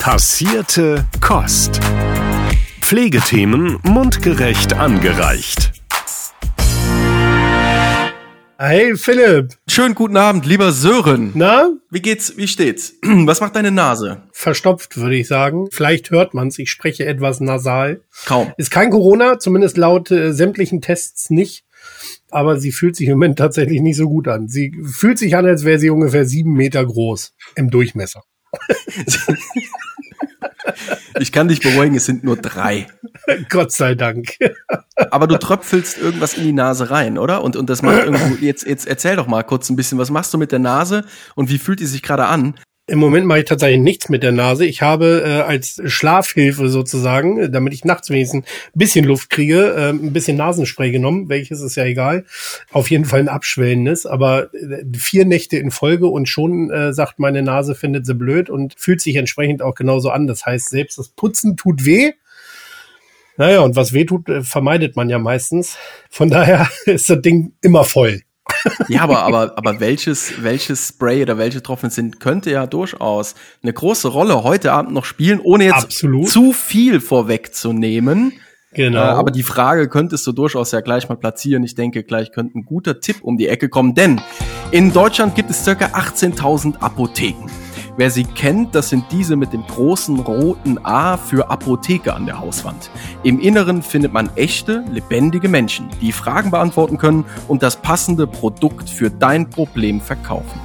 Passierte Kost. Pflegethemen mundgerecht angereicht. Hey Philipp. Schönen guten Abend, lieber Sören. Na? Wie geht's, wie steht's? Was macht deine Nase? Verstopft, würde ich sagen. Vielleicht hört man's. Ich spreche etwas nasal. Kaum. Ist kein Corona, zumindest laut äh, sämtlichen Tests nicht. Aber sie fühlt sich im Moment tatsächlich nicht so gut an. Sie fühlt sich an, als wäre sie ungefähr sieben Meter groß im Durchmesser. Ich kann dich beruhigen, es sind nur drei. Gott sei Dank. Aber du tröpfelst irgendwas in die Nase rein, oder? Und, und das macht irgendwo, jetzt, jetzt erzähl doch mal kurz ein bisschen, was machst du mit der Nase und wie fühlt die sich gerade an? Im Moment mache ich tatsächlich nichts mit der Nase. Ich habe äh, als Schlafhilfe sozusagen, äh, damit ich nachts wenigstens ein bisschen Luft kriege, äh, ein bisschen Nasenspray genommen. Welches ist ja egal. Auf jeden Fall ein abschwellendes. Aber äh, vier Nächte in Folge und schon äh, sagt meine Nase, findet sie blöd und fühlt sich entsprechend auch genauso an. Das heißt, selbst das Putzen tut weh. Naja, und was weh tut, äh, vermeidet man ja meistens. Von daher ist das Ding immer voll. Ja, aber, aber, aber welches, welches Spray oder welche Tropfen sind, könnte ja durchaus eine große Rolle heute Abend noch spielen, ohne jetzt Absolut. zu viel vorwegzunehmen. Genau. Äh, aber die Frage könntest du durchaus ja gleich mal platzieren. Ich denke, gleich könnte ein guter Tipp um die Ecke kommen, denn in Deutschland gibt es circa 18.000 Apotheken. Wer sie kennt, das sind diese mit dem großen roten A für Apotheke an der Hauswand. Im Inneren findet man echte, lebendige Menschen, die Fragen beantworten können und das passende Produkt für dein Problem verkaufen.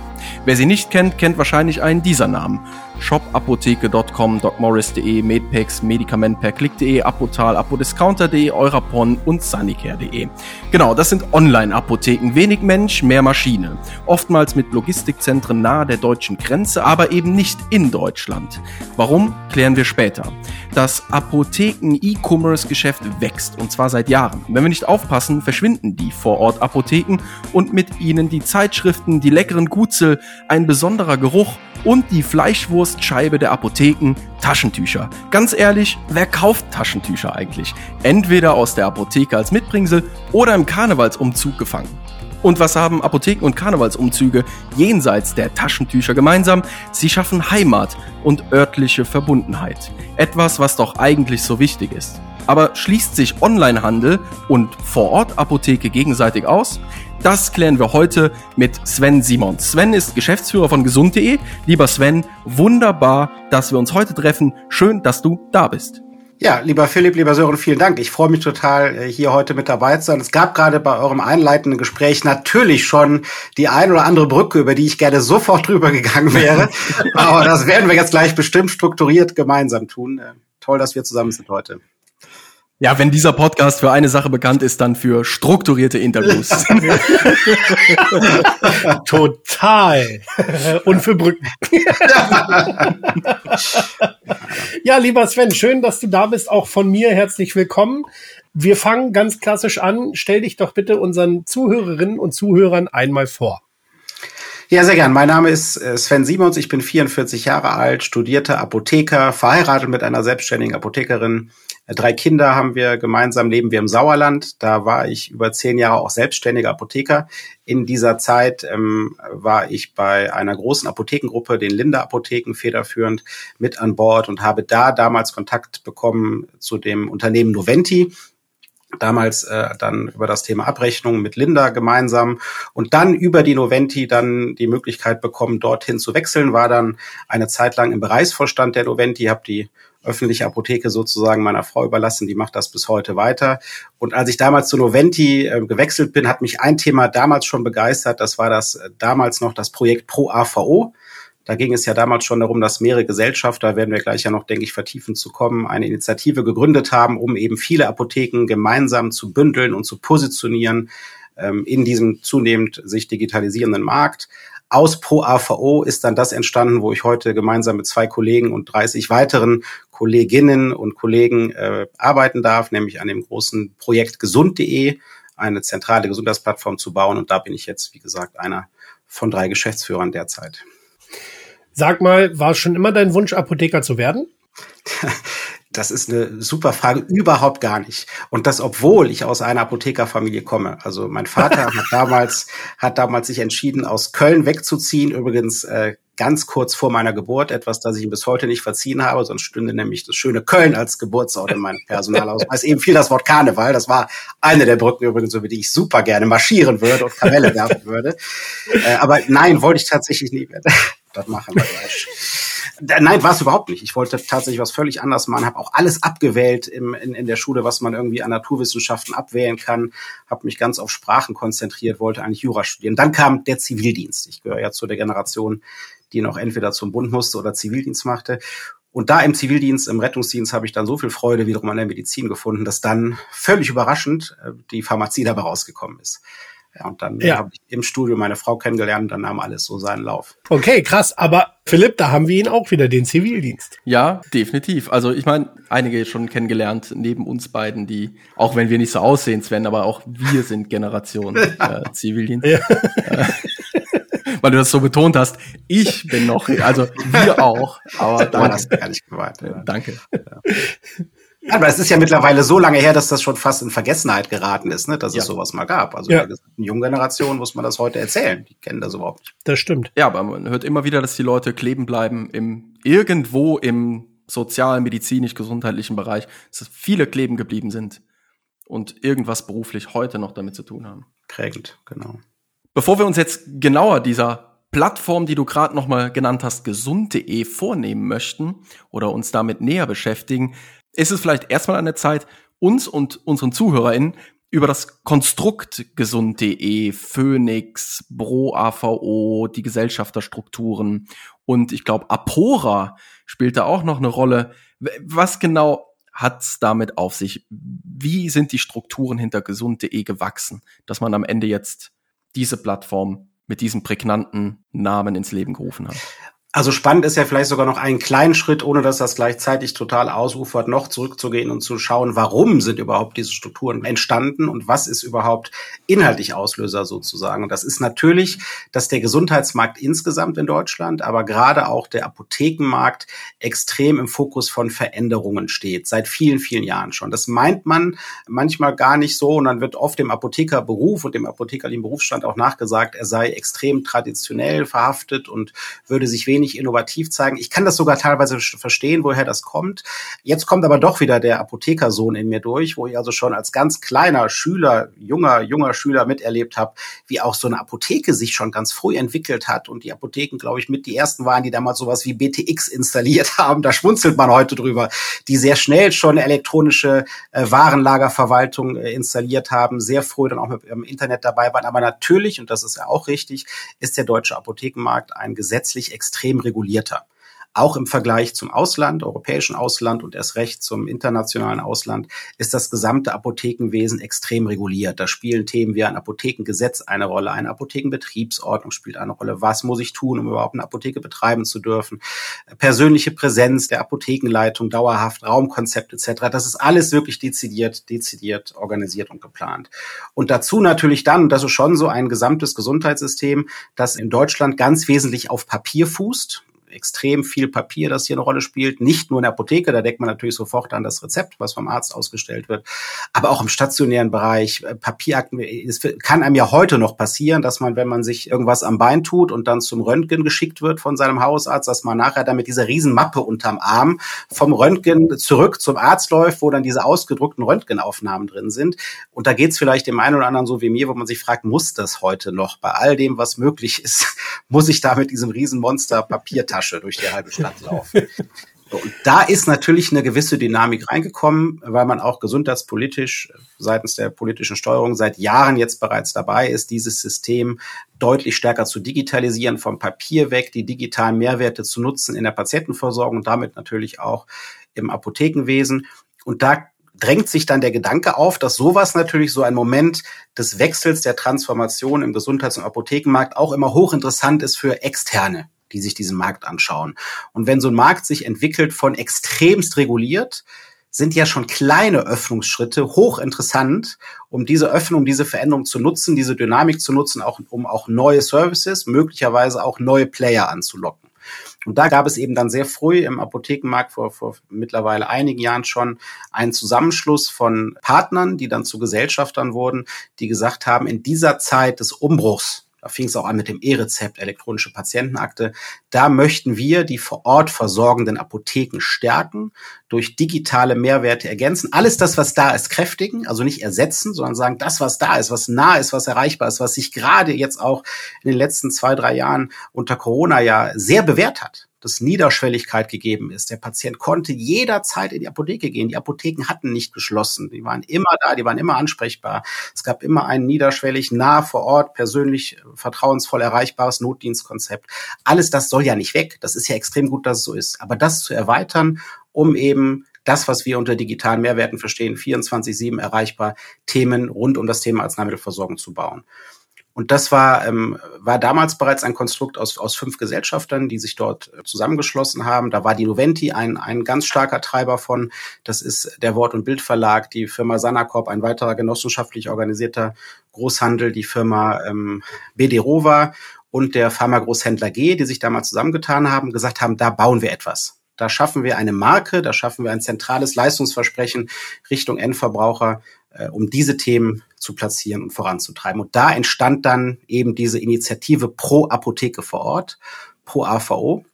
Wer sie nicht kennt, kennt wahrscheinlich einen dieser Namen. shopapotheke.com, docmorris.de, Medpex, Medikamentperklick.de, Apotal, Apodiscounter.de, Eurapon und Sanicare.de. Genau, das sind Online-Apotheken. Wenig Mensch, mehr Maschine. Oftmals mit Logistikzentren nahe der deutschen Grenze, aber eben nicht in Deutschland. Warum, klären wir später. Das Apotheken-E-Commerce-Geschäft wächst und zwar seit Jahren. Wenn wir nicht aufpassen, verschwinden die Vorort-Apotheken und mit ihnen die Zeitschriften, die leckeren Gutzel, ein besonderer Geruch und die Fleischwurstscheibe der Apotheken, Taschentücher. Ganz ehrlich, wer kauft Taschentücher eigentlich? Entweder aus der Apotheke als Mitbringsel oder im Karnevalsumzug gefangen. Und was haben Apotheken und Karnevalsumzüge jenseits der Taschentücher gemeinsam? Sie schaffen Heimat und örtliche Verbundenheit. Etwas, was doch eigentlich so wichtig ist. Aber schließt sich Onlinehandel und Vorort-Apotheke gegenseitig aus? Das klären wir heute mit Sven Simon. Sven ist Geschäftsführer von gesund.de. Lieber Sven, wunderbar, dass wir uns heute treffen. Schön, dass du da bist. Ja, lieber Philipp, lieber Sören, vielen Dank. Ich freue mich total, äh, hier heute mit dabei zu sein. Es gab gerade bei eurem einleitenden Gespräch natürlich schon die ein oder andere Brücke, über die ich gerne sofort drüber gegangen wäre. Aber das werden wir jetzt gleich bestimmt strukturiert gemeinsam tun. Äh, toll, dass wir zusammen sind heute. Ja, wenn dieser Podcast für eine Sache bekannt ist, dann für strukturierte Interviews. Total. Und für Brücken. ja, lieber Sven, schön, dass du da bist. Auch von mir herzlich willkommen. Wir fangen ganz klassisch an. Stell dich doch bitte unseren Zuhörerinnen und Zuhörern einmal vor. Ja, sehr gern. Mein Name ist äh, Sven Simons. Ich bin 44 Jahre alt, studierter Apotheker, verheiratet mit einer selbstständigen Apothekerin. Äh, drei Kinder haben wir gemeinsam, leben wir im Sauerland. Da war ich über zehn Jahre auch selbstständiger Apotheker. In dieser Zeit ähm, war ich bei einer großen Apothekengruppe, den Linde Apotheken, federführend mit an Bord und habe da damals Kontakt bekommen zu dem Unternehmen Noventi damals äh, dann über das Thema Abrechnung mit Linda gemeinsam und dann über die Noventi dann die Möglichkeit bekommen, dorthin zu wechseln, war dann eine Zeit lang im Bereichsvorstand der Noventi, habe die öffentliche Apotheke sozusagen meiner Frau überlassen, die macht das bis heute weiter. Und als ich damals zu Noventi äh, gewechselt bin, hat mich ein Thema damals schon begeistert, das war das äh, damals noch das Projekt Pro AVO. Da ging es ja damals schon darum, dass mehrere Gesellschafter, da werden wir gleich ja noch, denke ich, vertiefend zu kommen, eine Initiative gegründet haben, um eben viele Apotheken gemeinsam zu bündeln und zu positionieren ähm, in diesem zunehmend sich digitalisierenden Markt. Aus Pro AVO ist dann das entstanden, wo ich heute gemeinsam mit zwei Kollegen und 30 weiteren Kolleginnen und Kollegen äh, arbeiten darf, nämlich an dem großen Projekt gesund.de, eine zentrale Gesundheitsplattform zu bauen. Und da bin ich jetzt, wie gesagt, einer von drei Geschäftsführern derzeit. Sag mal, war es schon immer dein Wunsch, Apotheker zu werden? Das ist eine super Frage, überhaupt gar nicht. Und das, obwohl ich aus einer Apothekerfamilie komme. Also mein Vater hat damals, hat damals sich entschieden, aus Köln wegzuziehen. Übrigens äh, ganz kurz vor meiner Geburt, etwas, das ich ihm bis heute nicht verziehen habe, sonst stünde nämlich das schöne Köln als Geburtsort in meinem Personalausweis. Eben fiel das Wort Karneval, das war eine der Brücken übrigens, über die ich super gerne marschieren würde und Kamelle werfen würde. Äh, aber nein, wollte ich tatsächlich nie mehr. Das machen wir gleich. Nein, war es überhaupt nicht. Ich wollte tatsächlich was völlig anderes machen, habe auch alles abgewählt im, in, in der Schule, was man irgendwie an Naturwissenschaften abwählen kann, habe mich ganz auf Sprachen konzentriert, wollte eigentlich Jura studieren. Dann kam der Zivildienst. Ich gehöre ja zu der Generation, die noch entweder zum Bund musste oder Zivildienst machte. Und da im Zivildienst, im Rettungsdienst habe ich dann so viel Freude wiederum an der Medizin gefunden, dass dann völlig überraschend äh, die Pharmazie dabei rausgekommen ist. Ja, und dann ja. habe ich im Studio meine Frau kennengelernt und dann nahm alles so seinen Lauf. Okay, krass. Aber Philipp, da haben wir ihn auch wieder, den Zivildienst. Ja, definitiv. Also ich meine, einige schon kennengelernt neben uns beiden, die, auch wenn wir nicht so aussehen, Sven, aber auch wir sind Generation äh, Zivildienst. Ja. Äh, weil du das so betont hast. Ich bin noch, also wir auch. Aber danke. hast du gar nicht gemeint. Danke. Ja. Aber es ist ja mittlerweile so lange her, dass das schon fast in Vergessenheit geraten ist, ne, dass ja. es sowas mal gab. Also ja. der jungen Generation muss man das heute erzählen. Die kennen das überhaupt nicht. Das stimmt. Ja, aber man hört immer wieder, dass die Leute kleben bleiben im irgendwo im sozial, medizinisch, gesundheitlichen Bereich, dass viele kleben geblieben sind und irgendwas beruflich heute noch damit zu tun haben. Prägend, genau. Bevor wir uns jetzt genauer dieser Plattform, die du gerade noch mal genannt hast, gesund.de vornehmen möchten oder uns damit näher beschäftigen, ist es vielleicht erstmal an der Zeit, uns und unseren ZuhörerInnen über das Konstrukt gesund.de, Phoenix, Bro AVO, die Gesellschafterstrukturen und ich glaube Apora spielt da auch noch eine Rolle. Was genau hat's damit auf sich? Wie sind die Strukturen hinter gesund.de gewachsen, dass man am Ende jetzt diese Plattform mit diesem prägnanten Namen ins Leben gerufen hat? Also spannend ist ja vielleicht sogar noch einen kleinen Schritt, ohne dass das gleichzeitig total ausufert, noch zurückzugehen und zu schauen, warum sind überhaupt diese Strukturen entstanden und was ist überhaupt inhaltlich Auslöser sozusagen. Und das ist natürlich, dass der Gesundheitsmarkt insgesamt in Deutschland, aber gerade auch der Apothekenmarkt extrem im Fokus von Veränderungen steht, seit vielen, vielen Jahren schon. Das meint man manchmal gar nicht so und dann wird oft dem Apothekerberuf und dem apothekerlichen Berufsstand auch nachgesagt, er sei extrem traditionell verhaftet und würde sich wenig wenig innovativ zeigen. Ich kann das sogar teilweise verstehen, woher das kommt. Jetzt kommt aber doch wieder der Apothekersohn in mir durch, wo ich also schon als ganz kleiner Schüler, junger, junger Schüler miterlebt habe, wie auch so eine Apotheke sich schon ganz früh entwickelt hat und die Apotheken, glaube ich, mit die ersten waren, die damals sowas wie BTX installiert haben. Da schmunzelt man heute drüber, die sehr schnell schon elektronische äh, Warenlagerverwaltung äh, installiert haben, sehr früh dann auch mit im Internet dabei waren. Aber natürlich, und das ist ja auch richtig, ist der deutsche Apothekenmarkt ein gesetzlich extrem extrem regulierter. Auch im Vergleich zum Ausland, europäischen Ausland und erst recht zum internationalen Ausland ist das gesamte Apothekenwesen extrem reguliert. Da spielen Themen wie ein Apothekengesetz eine Rolle, eine Apothekenbetriebsordnung spielt eine Rolle. Was muss ich tun, um überhaupt eine Apotheke betreiben zu dürfen? Persönliche Präsenz der Apothekenleitung, dauerhaft Raumkonzept etc. Das ist alles wirklich dezidiert, dezidiert organisiert und geplant. Und dazu natürlich dann, das ist schon so ein gesamtes Gesundheitssystem, das in Deutschland ganz wesentlich auf Papier fußt extrem viel Papier, das hier eine Rolle spielt. Nicht nur in der Apotheke, da denkt man natürlich sofort an das Rezept, was vom Arzt ausgestellt wird, aber auch im stationären Bereich. Äh, Papierakten, es kann einem ja heute noch passieren, dass man, wenn man sich irgendwas am Bein tut und dann zum Röntgen geschickt wird von seinem Hausarzt, dass man nachher dann mit dieser Riesenmappe unterm Arm vom Röntgen zurück zum Arzt läuft, wo dann diese ausgedruckten Röntgenaufnahmen drin sind. Und da geht es vielleicht dem einen oder anderen so wie mir, wo man sich fragt, muss das heute noch bei all dem, was möglich ist, muss ich da mit diesem Riesenmonster Papiertasche Tasche durch die halbe Stadt laufen. Und da ist natürlich eine gewisse Dynamik reingekommen, weil man auch gesundheitspolitisch seitens der politischen Steuerung seit Jahren jetzt bereits dabei ist, dieses System deutlich stärker zu digitalisieren, vom Papier weg, die digitalen Mehrwerte zu nutzen in der Patientenversorgung und damit natürlich auch im Apothekenwesen. Und da drängt sich dann der Gedanke auf, dass sowas natürlich so ein Moment des Wechsels der Transformation im Gesundheits- und Apothekenmarkt auch immer hochinteressant ist für Externe die sich diesen Markt anschauen. Und wenn so ein Markt sich entwickelt von extremst reguliert, sind ja schon kleine Öffnungsschritte hochinteressant, um diese Öffnung, diese Veränderung zu nutzen, diese Dynamik zu nutzen, auch, um auch neue Services, möglicherweise auch neue Player anzulocken. Und da gab es eben dann sehr früh im Apothekenmarkt vor, vor mittlerweile einigen Jahren schon einen Zusammenschluss von Partnern, die dann zu Gesellschaftern wurden, die gesagt haben, in dieser Zeit des Umbruchs da fing es auch an mit dem E-Rezept, elektronische Patientenakte. Da möchten wir die vor Ort versorgenden Apotheken stärken, durch digitale Mehrwerte ergänzen. Alles das, was da ist, kräftigen, also nicht ersetzen, sondern sagen, das, was da ist, was nah ist, was erreichbar ist, was sich gerade jetzt auch in den letzten zwei, drei Jahren unter Corona ja sehr bewährt hat dass Niederschwelligkeit gegeben ist. Der Patient konnte jederzeit in die Apotheke gehen. Die Apotheken hatten nicht geschlossen. Die waren immer da, die waren immer ansprechbar. Es gab immer ein niederschwellig, nah vor Ort, persönlich, vertrauensvoll erreichbares Notdienstkonzept. Alles das soll ja nicht weg. Das ist ja extrem gut, dass es so ist. Aber das zu erweitern, um eben das, was wir unter digitalen Mehrwerten verstehen, 24-7 erreichbar, Themen rund um das Thema Arzneimittelversorgung zu bauen. Und das war, ähm, war damals bereits ein Konstrukt aus, aus fünf Gesellschaftern, die sich dort äh, zusammengeschlossen haben. Da war die Noventi ein, ein ganz starker Treiber von. Das ist der Wort- und Bildverlag, die Firma Sanacorp, ein weiterer genossenschaftlich organisierter Großhandel, die Firma ähm, BD-Rova und der Pharmagroßhändler G, die sich damals zusammengetan haben, gesagt haben, da bauen wir etwas. Da schaffen wir eine Marke, da schaffen wir ein zentrales Leistungsversprechen Richtung Endverbraucher, äh, um diese Themen zu platzieren und voranzutreiben. Und da entstand dann eben diese Initiative Pro Apotheke vor Ort, Pro AVO,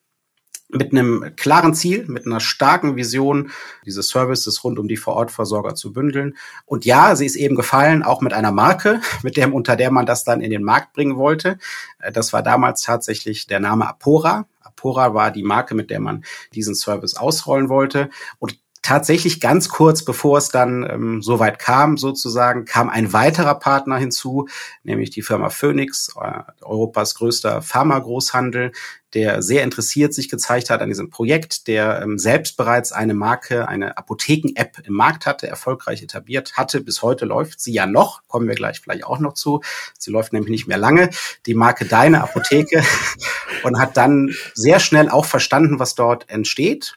mit einem klaren Ziel, mit einer starken Vision, diese Services rund um die Vorortversorger zu bündeln. Und ja, sie ist eben gefallen, auch mit einer Marke, mit dem, unter der man das dann in den Markt bringen wollte. Äh, das war damals tatsächlich der Name Apora. Apora war die Marke, mit der man diesen Service ausrollen wollte. Und tatsächlich ganz kurz bevor es dann ähm, so weit kam, sozusagen, kam ein weiterer Partner hinzu, nämlich die Firma Phoenix, äh, Europas größter Pharmagroßhandel, der sehr interessiert sich gezeigt hat an diesem Projekt, der ähm, selbst bereits eine Marke, eine Apotheken-App im Markt hatte, erfolgreich etabliert hatte. Bis heute läuft sie ja noch, kommen wir gleich vielleicht auch noch zu. Sie läuft nämlich nicht mehr lange. Die Marke Deine Apotheke und hat dann sehr schnell auch verstanden, was dort entsteht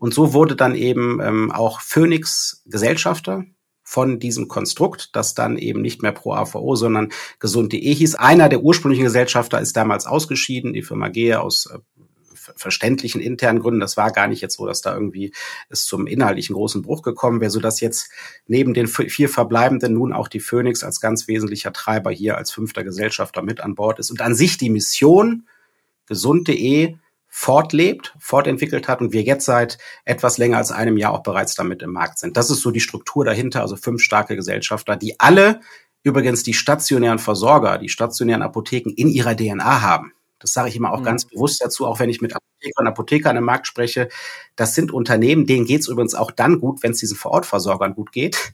und so wurde dann eben ähm, auch Phoenix Gesellschafter von diesem Konstrukt, das dann eben nicht mehr pro AVO, sondern gesund.de hieß. Einer der ursprünglichen Gesellschafter ist damals ausgeschieden, die Firma Gehe aus äh, verständlichen internen Gründen. Das war gar nicht jetzt so, dass da irgendwie es zum inhaltlichen großen Bruch gekommen wäre, sodass jetzt neben den vier verbleibenden nun auch die Phoenix als ganz wesentlicher Treiber hier als fünfter Gesellschafter mit an Bord ist und an sich die Mission gesund.de fortlebt, fortentwickelt hat und wir jetzt seit etwas länger als einem Jahr auch bereits damit im Markt sind. Das ist so die Struktur dahinter, also fünf starke Gesellschafter, die alle übrigens die stationären Versorger, die stationären Apotheken in ihrer DNA haben. Das sage ich immer auch mhm. ganz bewusst dazu, auch wenn ich mit Apothekern und Apothekern im Markt spreche. Das sind Unternehmen, denen geht es übrigens auch dann gut, wenn es diesen Vorortversorgern gut geht.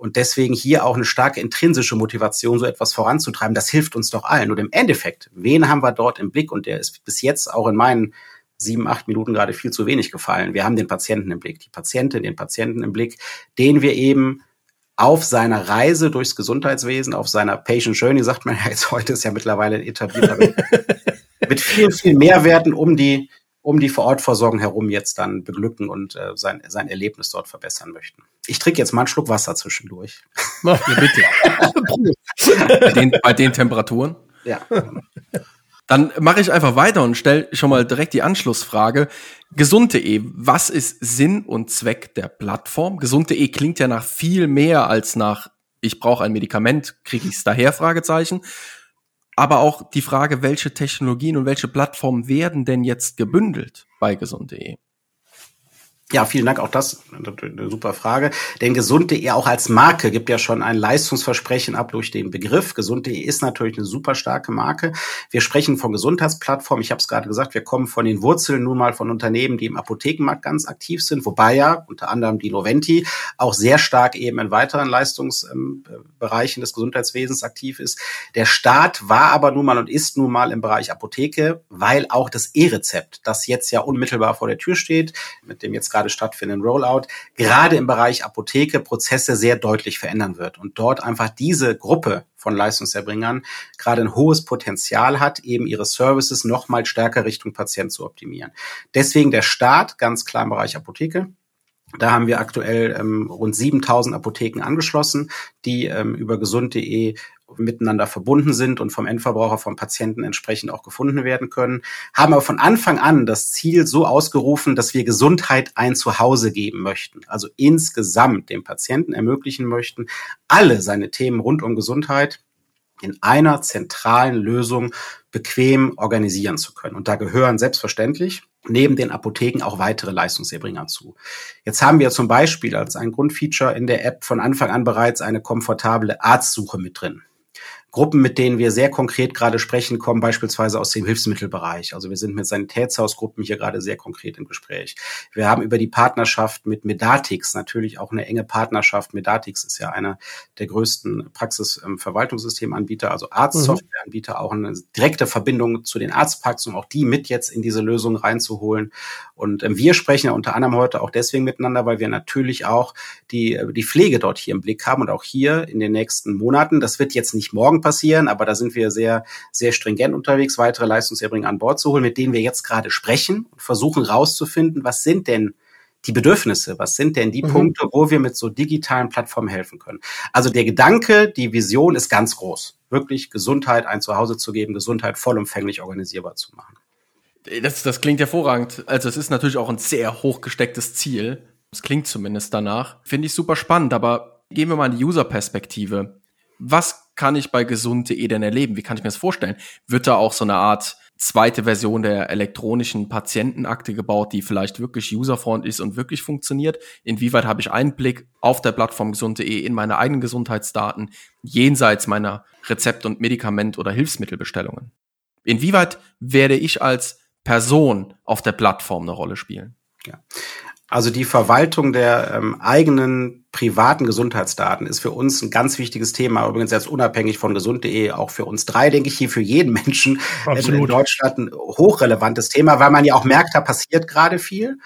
Und deswegen hier auch eine starke intrinsische Motivation, so etwas voranzutreiben. Das hilft uns doch allen. Und im Endeffekt, wen haben wir dort im Blick? Und der ist bis jetzt auch in meinen sieben, acht Minuten gerade viel zu wenig gefallen. Wir haben den Patienten im Blick, die Patientin, den Patienten im Blick, den wir eben auf seiner Reise durchs Gesundheitswesen, auf seiner Patient Journey, sagt man ja jetzt heute, ist ja mittlerweile etabliert, mit, mit viel, viel Mehrwerten um die, um die Vorortversorgung herum jetzt dann beglücken und äh, sein, sein Erlebnis dort verbessern möchten. Ich trinke jetzt mal einen Schluck Wasser zwischendurch. Ja, bitte. bei, den, bei den Temperaturen? Ja. Dann mache ich einfach weiter und stelle schon mal direkt die Anschlussfrage. Gesund.de, was ist Sinn und Zweck der Plattform? Gesund.de klingt ja nach viel mehr als nach ich brauche ein Medikament, kriege ich es daher? Fragezeichen. Aber auch die Frage, welche Technologien und welche Plattformen werden denn jetzt gebündelt bei Gesund.de? Ja, vielen Dank. Auch das eine super Frage. Denn gesund.de auch als Marke gibt ja schon ein Leistungsversprechen ab durch den Begriff. Gesund.de ist natürlich eine super starke Marke. Wir sprechen von Gesundheitsplattformen. Ich habe es gerade gesagt, wir kommen von den Wurzeln nun mal von Unternehmen, die im Apothekenmarkt ganz aktiv sind, wobei ja unter anderem die Noventi auch sehr stark eben in weiteren Leistungsbereichen des Gesundheitswesens aktiv ist. Der Staat war aber nun mal und ist nun mal im Bereich Apotheke, weil auch das E-Rezept, das jetzt ja unmittelbar vor der Tür steht, mit dem jetzt gerade gerade stattfindenden Rollout, gerade im Bereich Apotheke Prozesse sehr deutlich verändern wird und dort einfach diese Gruppe von Leistungserbringern gerade ein hohes Potenzial hat, eben ihre Services noch mal stärker Richtung Patient zu optimieren. Deswegen der Start ganz klar im Bereich Apotheke. Da haben wir aktuell ähm, rund 7000 Apotheken angeschlossen, die ähm, über gesund.de miteinander verbunden sind und vom Endverbraucher, vom Patienten entsprechend auch gefunden werden können, haben aber von Anfang an das Ziel so ausgerufen, dass wir Gesundheit ein Zuhause geben möchten. Also insgesamt dem Patienten ermöglichen möchten, alle seine Themen rund um Gesundheit in einer zentralen Lösung bequem organisieren zu können. Und da gehören selbstverständlich neben den Apotheken auch weitere Leistungserbringer zu. Jetzt haben wir zum Beispiel als ein Grundfeature in der App von Anfang an bereits eine komfortable Arztsuche mit drin. Gruppen, mit denen wir sehr konkret gerade sprechen, kommen beispielsweise aus dem Hilfsmittelbereich. Also wir sind mit Sanitätshausgruppen hier gerade sehr konkret im Gespräch. Wir haben über die Partnerschaft mit Medatix natürlich auch eine enge Partnerschaft. Medatix ist ja einer der größten Praxisverwaltungssystemanbieter, also Arztsoftwareanbieter, auch eine direkte Verbindung zu den Arztpraxen, um auch die mit jetzt in diese Lösung reinzuholen. Und ähm, wir sprechen ja unter anderem heute auch deswegen miteinander, weil wir natürlich auch die, die Pflege dort hier im Blick haben und auch hier in den nächsten Monaten. Das wird jetzt nicht morgen passieren, aber da sind wir sehr, sehr stringent unterwegs, weitere Leistungserbringer an Bord zu holen, mit denen wir jetzt gerade sprechen und versuchen rauszufinden, was sind denn die Bedürfnisse, was sind denn die mhm. Punkte, wo wir mit so digitalen Plattformen helfen können. Also der Gedanke, die Vision ist ganz groß. Wirklich Gesundheit ein Zuhause zu geben, Gesundheit vollumfänglich organisierbar zu machen. Das, das klingt hervorragend. Also es ist natürlich auch ein sehr hochgestecktes Ziel. Es klingt zumindest danach. Finde ich super spannend, aber gehen wir mal in die User-Perspektive was kann ich bei gesund.de denn erleben? Wie kann ich mir das vorstellen? Wird da auch so eine Art zweite Version der elektronischen Patientenakte gebaut, die vielleicht wirklich userfreundlich ist und wirklich funktioniert? Inwieweit habe ich Einblick auf der Plattform gesund.de in meine eigenen Gesundheitsdaten jenseits meiner Rezept- und Medikament- oder Hilfsmittelbestellungen? Inwieweit werde ich als Person auf der Plattform eine Rolle spielen? Ja. Also die Verwaltung der ähm, eigenen privaten Gesundheitsdaten ist für uns ein ganz wichtiges Thema. Übrigens jetzt unabhängig von gesund.de, auch für uns drei, denke ich, hier für jeden Menschen Absolut. in Deutschland ein hochrelevantes Thema, weil man ja auch merkt, da passiert gerade viel.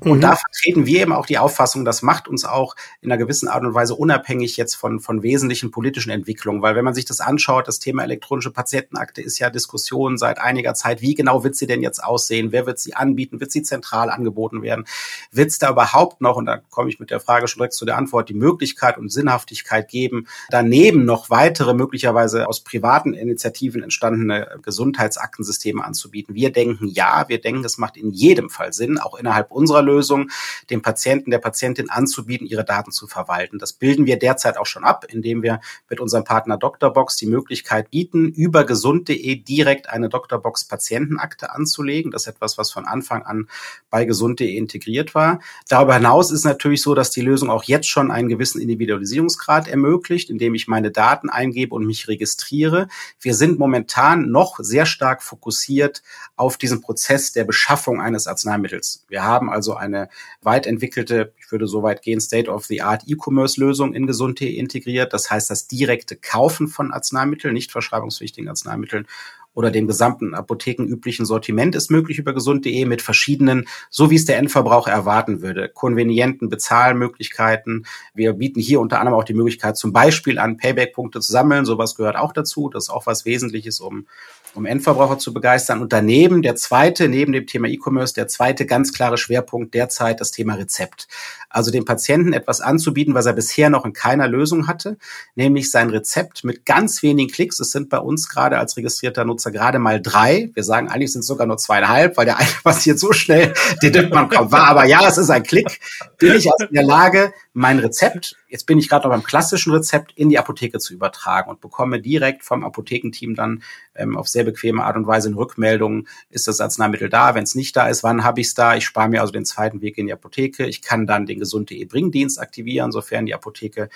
Und mhm. da vertreten wir eben auch die Auffassung, das macht uns auch in einer gewissen Art und Weise unabhängig jetzt von, von wesentlichen politischen Entwicklungen. Weil wenn man sich das anschaut, das Thema elektronische Patientenakte ist ja Diskussion seit einiger Zeit. Wie genau wird sie denn jetzt aussehen? Wer wird sie anbieten? Wird sie zentral angeboten werden? Wird es da überhaupt noch, und da komme ich mit der Frage schon direkt zu der Antwort, die Möglichkeit und Sinnhaftigkeit geben, daneben noch weitere, möglicherweise aus privaten Initiativen entstandene Gesundheitsaktensysteme anzubieten? Wir denken ja, wir denken, es macht in jedem Fall Sinn, auch innerhalb unserer Lösung, dem Patienten, der Patientin anzubieten, ihre Daten zu verwalten. Das bilden wir derzeit auch schon ab, indem wir mit unserem Partner Doctorbox die Möglichkeit bieten, über gesund.de direkt eine Doctorbox Patientenakte anzulegen. Das ist etwas, was von Anfang an bei gesund.de integriert war. Darüber hinaus ist natürlich so, dass die Lösung auch jetzt schon einen gewissen Individualisierungsgrad ermöglicht, indem ich meine Daten eingebe und mich registriere. Wir sind momentan noch sehr stark fokussiert auf diesen Prozess der Beschaffung eines Arzneimittels. Wir haben also eine weit entwickelte, ich würde so weit gehen, State-of-the-Art E-Commerce-Lösung in gesund.de integriert. Das heißt, das direkte Kaufen von Arzneimitteln, nicht verschreibungspflichtigen Arzneimitteln oder dem gesamten apothekenüblichen Sortiment ist möglich über gesund.de mit verschiedenen, so wie es der Endverbraucher erwarten würde, konvenienten Bezahlmöglichkeiten. Wir bieten hier unter anderem auch die Möglichkeit, zum Beispiel an Payback-Punkte zu sammeln. Sowas gehört auch dazu. Das ist auch was Wesentliches, um um Endverbraucher zu begeistern. Und daneben der zweite, neben dem Thema E-Commerce, der zweite ganz klare Schwerpunkt derzeit das Thema Rezept. Also dem Patienten etwas anzubieten, was er bisher noch in keiner Lösung hatte, nämlich sein Rezept mit ganz wenigen Klicks. Es sind bei uns gerade als registrierter Nutzer gerade mal drei. Wir sagen eigentlich sind es sogar nur zweieinhalb, weil der eine passiert so schnell, den man kommt. War aber ja, es ist ein Klick. Bin ich also in der Lage, mein Rezept, jetzt bin ich gerade noch beim klassischen Rezept, in die Apotheke zu übertragen und bekomme direkt vom Apothekenteam dann ähm, auf sehr bequeme Art und Weise eine Rückmeldung, ist das Arzneimittel da, wenn es nicht da ist, wann habe ich es da, ich spare mir also den zweiten Weg in die Apotheke, ich kann dann den gesund.de Bringdienst aktivieren, sofern die Apotheke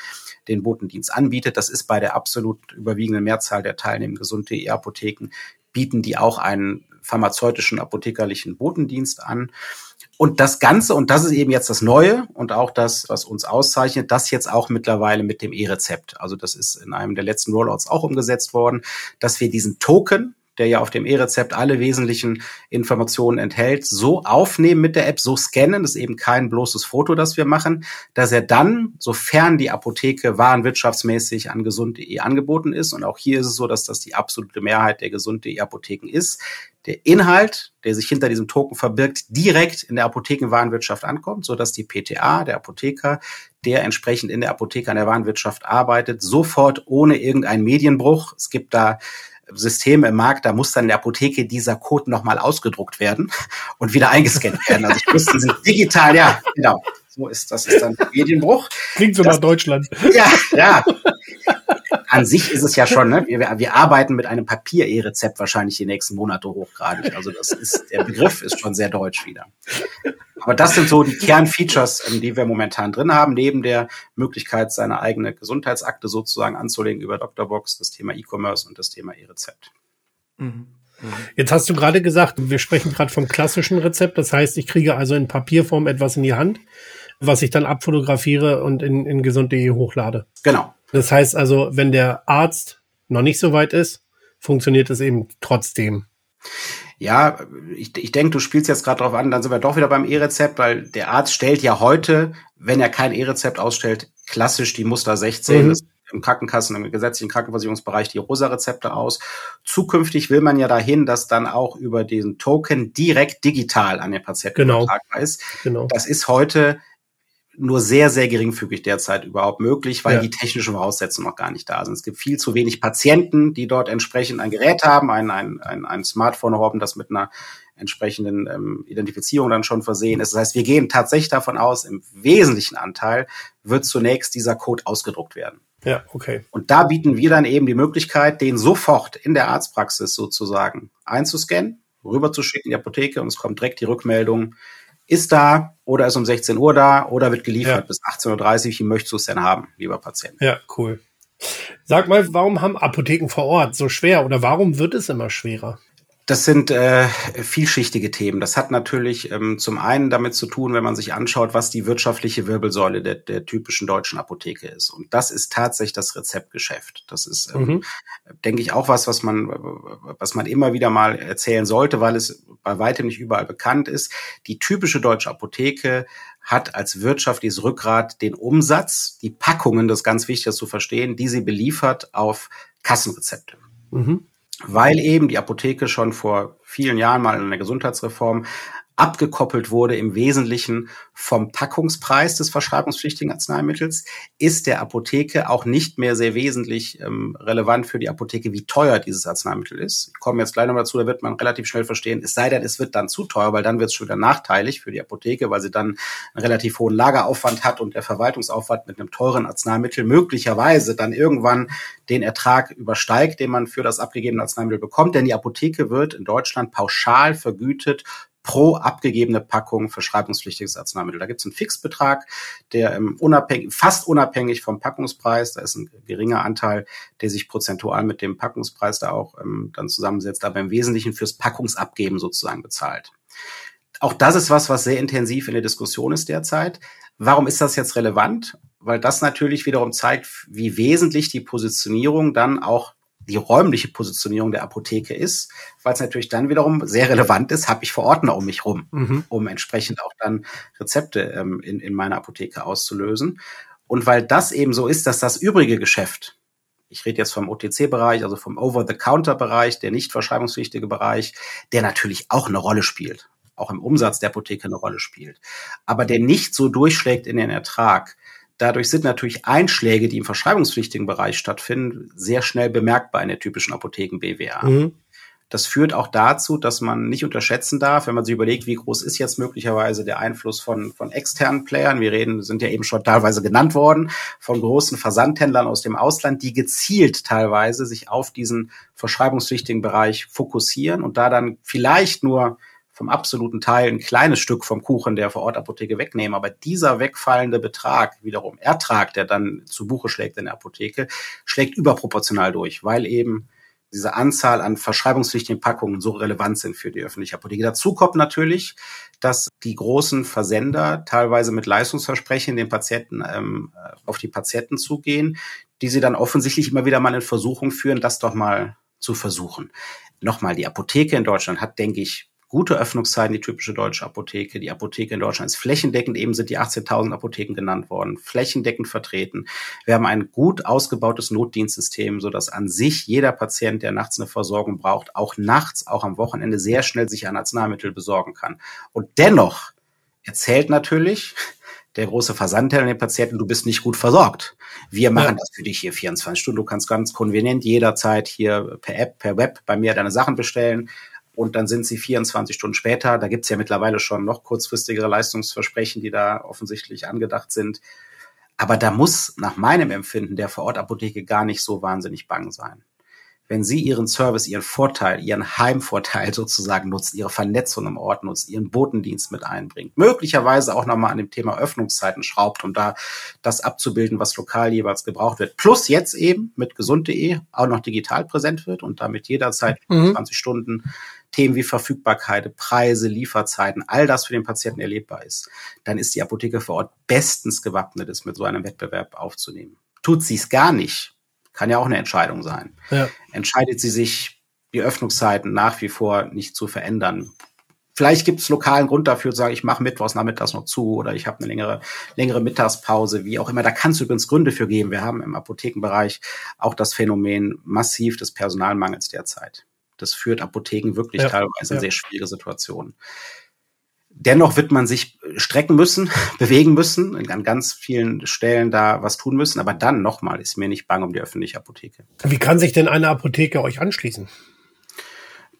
den Botendienst anbietet. Das ist bei der absolut überwiegenden Mehrzahl der teilnehmenden gesund.de Apotheken, bieten die auch einen pharmazeutischen apothekerlichen Botendienst an. Und das Ganze, und das ist eben jetzt das Neue und auch das, was uns auszeichnet, das jetzt auch mittlerweile mit dem E-Rezept. Also das ist in einem der letzten Rollouts auch umgesetzt worden, dass wir diesen Token, der ja auf dem E-Rezept alle wesentlichen Informationen enthält, so aufnehmen mit der App, so scannen, das ist eben kein bloßes Foto, das wir machen, dass er dann, sofern die Apotheke warenwirtschaftsmäßig an gesund.de angeboten ist, und auch hier ist es so, dass das die absolute Mehrheit der gesund.de Apotheken ist, der Inhalt, der sich hinter diesem Token verbirgt, direkt in der Apothekenwarenwirtschaft ankommt, so dass die PTA, der Apotheker, der entsprechend in der Apotheke an der Warenwirtschaft arbeitet, sofort ohne irgendeinen Medienbruch. Es gibt da Systeme im Markt, da muss dann in der Apotheke dieser Code nochmal ausgedruckt werden und wieder eingescannt werden. Also ich muss diesen digital, ja, genau. So ist, das ist dann Medienbruch. Klingt so nach Deutschland. Ja, ja. An sich ist es ja schon, ne? wir, wir arbeiten mit einem Papier-E-Rezept wahrscheinlich die nächsten Monate hochgradig. Also das ist, der Begriff ist schon sehr deutsch wieder. Aber das sind so die Kernfeatures, ähm, die wir momentan drin haben, neben der Möglichkeit, seine eigene Gesundheitsakte sozusagen anzulegen über Doctorbox, das Thema E-Commerce und das Thema E-Rezept. Mhm. Jetzt hast du gerade gesagt, wir sprechen gerade vom klassischen Rezept. Das heißt, ich kriege also in Papierform etwas in die Hand, was ich dann abfotografiere und in, in gesund.de hochlade. Genau. Das heißt also, wenn der Arzt noch nicht so weit ist, funktioniert es eben trotzdem. Ja, ich, ich denke, du spielst jetzt gerade drauf an, dann sind wir doch wieder beim E-Rezept, weil der Arzt stellt ja heute, wenn er kein E-Rezept ausstellt, klassisch die Muster 16, mhm. im Krankenkassen, im gesetzlichen Krankenversicherungsbereich die Rosa-Rezepte aus. Zukünftig will man ja dahin, dass dann auch über diesen Token direkt digital an den Patienten genau. ist. Genau. Das ist heute nur sehr, sehr geringfügig derzeit überhaupt möglich, weil ja. die technischen Voraussetzungen noch gar nicht da sind. Es gibt viel zu wenig Patienten, die dort entsprechend ein Gerät haben, ein, ein, ein, ein Smartphone haben, das mit einer entsprechenden ähm, Identifizierung dann schon versehen ist. Das heißt, wir gehen tatsächlich davon aus, im wesentlichen Anteil wird zunächst dieser Code ausgedruckt werden. Ja, okay. Und da bieten wir dann eben die Möglichkeit, den sofort in der Arztpraxis sozusagen einzuscannen, rüberzuschicken in die Apotheke und es kommt direkt die Rückmeldung, ist da oder ist um 16 Uhr da oder wird geliefert ja. bis 18.30 Uhr. Wie möchtest du es denn haben, lieber Patient? Ja, cool. Sag mal, warum haben Apotheken vor Ort so schwer oder warum wird es immer schwerer? Das sind äh, vielschichtige Themen. Das hat natürlich ähm, zum einen damit zu tun, wenn man sich anschaut, was die wirtschaftliche Wirbelsäule der, der typischen deutschen Apotheke ist. Und das ist tatsächlich das Rezeptgeschäft. Das ist, ähm, mhm. denke ich, auch was, was man, was man immer wieder mal erzählen sollte, weil es bei weitem nicht überall bekannt ist. Die typische deutsche Apotheke hat als wirtschaftliches Rückgrat den Umsatz, die Packungen, das ist ganz wichtig, das zu verstehen, die sie beliefert auf Kassenrezepte. Mhm weil eben die Apotheke schon vor vielen Jahren mal in einer Gesundheitsreform abgekoppelt wurde im Wesentlichen vom Packungspreis des verschreibungspflichtigen Arzneimittels, ist der Apotheke auch nicht mehr sehr wesentlich ähm, relevant für die Apotheke, wie teuer dieses Arzneimittel ist. Ich komme jetzt gleich noch dazu, da wird man relativ schnell verstehen, es sei denn, es wird dann zu teuer, weil dann wird es schon wieder nachteilig für die Apotheke, weil sie dann einen relativ hohen Lageraufwand hat und der Verwaltungsaufwand mit einem teuren Arzneimittel möglicherweise dann irgendwann den Ertrag übersteigt, den man für das abgegebene Arzneimittel bekommt. Denn die Apotheke wird in Deutschland pauschal vergütet pro abgegebene Packung verschreibungspflichtiges Arzneimittel. Da gibt es einen Fixbetrag, der ähm, unabhängig, fast unabhängig vom Packungspreis, da ist ein geringer Anteil, der sich prozentual mit dem Packungspreis da auch ähm, dann zusammensetzt, aber im Wesentlichen fürs Packungsabgeben sozusagen bezahlt. Auch das ist was, was sehr intensiv in der Diskussion ist derzeit. Warum ist das jetzt relevant? Weil das natürlich wiederum zeigt, wie wesentlich die Positionierung dann auch die räumliche Positionierung der Apotheke ist, weil es natürlich dann wiederum sehr relevant ist, habe ich Verordner um mich rum, mhm. um entsprechend auch dann Rezepte ähm, in, in meiner Apotheke auszulösen. Und weil das eben so ist, dass das übrige Geschäft, ich rede jetzt vom OTC-Bereich, also vom Over-the-Counter-Bereich, der nicht verschreibungspflichtige Bereich, der natürlich auch eine Rolle spielt, auch im Umsatz der Apotheke eine Rolle spielt, aber der nicht so durchschlägt in den Ertrag, Dadurch sind natürlich Einschläge, die im verschreibungspflichtigen Bereich stattfinden, sehr schnell bemerkbar in der typischen Apotheken-BWA. Mhm. Das führt auch dazu, dass man nicht unterschätzen darf, wenn man sich überlegt, wie groß ist jetzt möglicherweise der Einfluss von, von externen Playern. Wir reden, sind ja eben schon teilweise genannt worden, von großen Versandhändlern aus dem Ausland, die gezielt teilweise sich auf diesen verschreibungspflichtigen Bereich fokussieren und da dann vielleicht nur vom absoluten Teil ein kleines Stück vom Kuchen der Vorortapotheke wegnehmen. Aber dieser wegfallende Betrag, wiederum Ertrag, der dann zu Buche schlägt in der Apotheke, schlägt überproportional durch, weil eben diese Anzahl an verschreibungspflichtigen Packungen so relevant sind für die öffentliche Apotheke. Dazu kommt natürlich, dass die großen Versender teilweise mit Leistungsversprechen den Patienten ähm, auf die Patienten zugehen, die sie dann offensichtlich immer wieder mal in Versuchung führen, das doch mal zu versuchen. Nochmal, die Apotheke in Deutschland hat, denke ich, gute Öffnungszeiten, die typische deutsche Apotheke. Die Apotheke in Deutschland ist flächendeckend, eben sind die 18.000 Apotheken genannt worden, flächendeckend vertreten. Wir haben ein gut ausgebautes Notdienstsystem, so dass an sich jeder Patient, der nachts eine Versorgung braucht, auch nachts, auch am Wochenende sehr schnell sich ein Arzneimittel besorgen kann. Und dennoch erzählt natürlich der große Versandhändler den Patienten, du bist nicht gut versorgt. Wir machen ja. das für dich hier 24 Stunden. Du kannst ganz konvenient jederzeit hier per App, per Web bei mir deine Sachen bestellen und dann sind sie 24 Stunden später. Da gibt's ja mittlerweile schon noch kurzfristigere Leistungsversprechen, die da offensichtlich angedacht sind. Aber da muss nach meinem Empfinden der Vorortapotheke gar nicht so wahnsinnig bang sein wenn Sie Ihren Service, Ihren Vorteil, Ihren Heimvorteil sozusagen nutzt, Ihre Vernetzung im Ort nutzt, Ihren Botendienst mit einbringt, möglicherweise auch nochmal an dem Thema Öffnungszeiten schraubt, um da das abzubilden, was lokal jeweils gebraucht wird. Plus jetzt eben mit gesund.de auch noch digital präsent wird und damit jederzeit mhm. 20 Stunden Themen wie Verfügbarkeit, Preise, Lieferzeiten, all das für den Patienten erlebbar ist, dann ist die Apotheke vor Ort bestens gewappnet, es mit so einem Wettbewerb aufzunehmen. Tut sie es gar nicht, kann ja auch eine Entscheidung sein. Ja. Entscheidet sie sich, die Öffnungszeiten nach wie vor nicht zu verändern. Vielleicht gibt es lokalen Grund dafür zu sagen, ich mache mittwochs nachmittags noch zu oder ich habe eine längere, längere Mittagspause, wie auch immer. Da kann es übrigens Gründe für geben. Wir haben im Apothekenbereich auch das Phänomen massiv des Personalmangels derzeit. Das führt Apotheken wirklich ja, teilweise in sehr schwierige Situationen. Dennoch wird man sich strecken müssen, bewegen müssen, an ganz vielen Stellen da was tun müssen. Aber dann nochmal ist mir nicht bang um die öffentliche Apotheke. Wie kann sich denn eine Apotheke euch anschließen?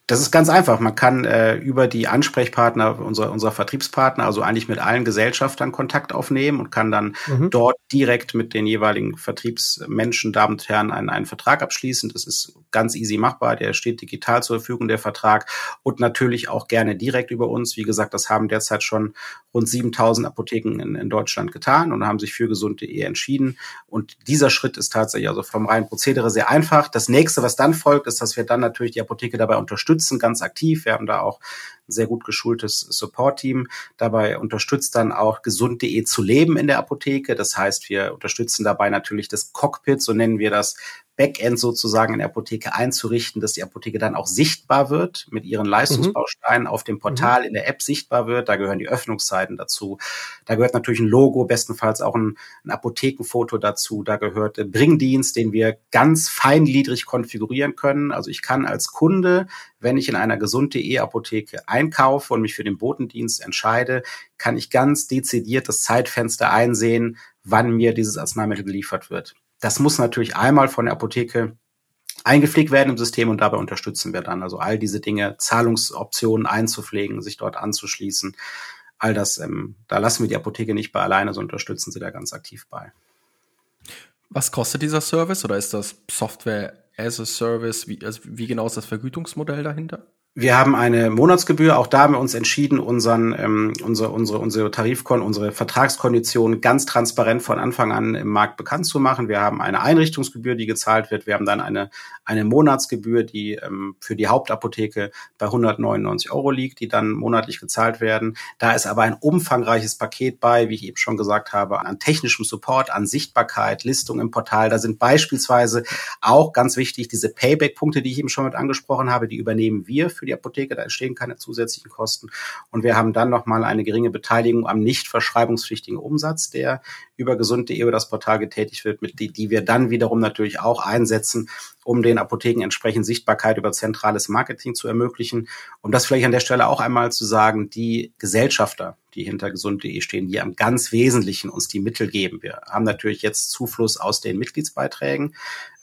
Das ist ganz einfach. Man kann äh, über die Ansprechpartner unserer, unserer Vertriebspartner, also eigentlich mit allen Gesellschaftern Kontakt aufnehmen und kann dann mhm. dort direkt mit den jeweiligen Vertriebsmenschen, Damen und Herren, einen, einen Vertrag abschließen. Das ist ganz easy machbar. Der steht digital zur Verfügung, der Vertrag. Und natürlich auch gerne direkt über uns. Wie gesagt, das haben derzeit schon rund 7000 Apotheken in, in Deutschland getan und haben sich für gesund.de entschieden. Und dieser Schritt ist tatsächlich also vom reinen Prozedere sehr einfach. Das nächste, was dann folgt, ist, dass wir dann natürlich die Apotheke dabei unterstützen, unterstützen ganz aktiv. Wir haben da auch ein sehr gut geschultes Support-Team. Dabei unterstützt dann auch gesund.de zu leben in der Apotheke. Das heißt, wir unterstützen dabei natürlich das Cockpit, so nennen wir das, Backend sozusagen in der Apotheke einzurichten, dass die Apotheke dann auch sichtbar wird, mit ihren Leistungsbausteinen mhm. auf dem Portal mhm. in der App sichtbar wird. Da gehören die Öffnungszeiten dazu. Da gehört natürlich ein Logo, bestenfalls auch ein, ein Apothekenfoto dazu. Da gehört der Bringdienst, den wir ganz feingliedrig konfigurieren können. Also ich kann als Kunde, wenn ich in einer gesund.de Apotheke einkaufe und mich für den Botendienst entscheide, kann ich ganz dezidiert das Zeitfenster einsehen, wann mir dieses Arzneimittel geliefert wird. Das muss natürlich einmal von der Apotheke eingepflegt werden im System und dabei unterstützen wir dann. Also all diese Dinge, Zahlungsoptionen einzupflegen, sich dort anzuschließen, all das, ähm, da lassen wir die Apotheke nicht bei alleine, sondern unterstützen sie da ganz aktiv bei. Was kostet dieser Service oder ist das Software as a Service? Wie, also wie genau ist das Vergütungsmodell dahinter? Wir haben eine Monatsgebühr. Auch da haben wir uns entschieden, unseren, ähm, unsere, unsere, unsere Tarifkon, unsere Vertragskonditionen ganz transparent von Anfang an im Markt bekannt zu machen. Wir haben eine Einrichtungsgebühr, die gezahlt wird. Wir haben dann eine, eine Monatsgebühr, die ähm, für die Hauptapotheke bei 199 Euro liegt, die dann monatlich gezahlt werden. Da ist aber ein umfangreiches Paket bei, wie ich eben schon gesagt habe, an technischem Support, an Sichtbarkeit, Listung im Portal. Da sind beispielsweise auch ganz wichtig diese Payback-Punkte, die ich eben schon mit angesprochen habe, die übernehmen wir für die Apotheke, da entstehen keine zusätzlichen Kosten. Und wir haben dann nochmal eine geringe Beteiligung am nicht verschreibungspflichtigen Umsatz, der über gesund.de über das Portal getätigt wird, mit die, die wir dann wiederum natürlich auch einsetzen, um den Apotheken entsprechend Sichtbarkeit über zentrales Marketing zu ermöglichen. Um das vielleicht an der Stelle auch einmal zu sagen, die Gesellschafter, die hinter gesund.de stehen, die am ganz Wesentlichen uns die Mittel geben. Wir haben natürlich jetzt Zufluss aus den Mitgliedsbeiträgen,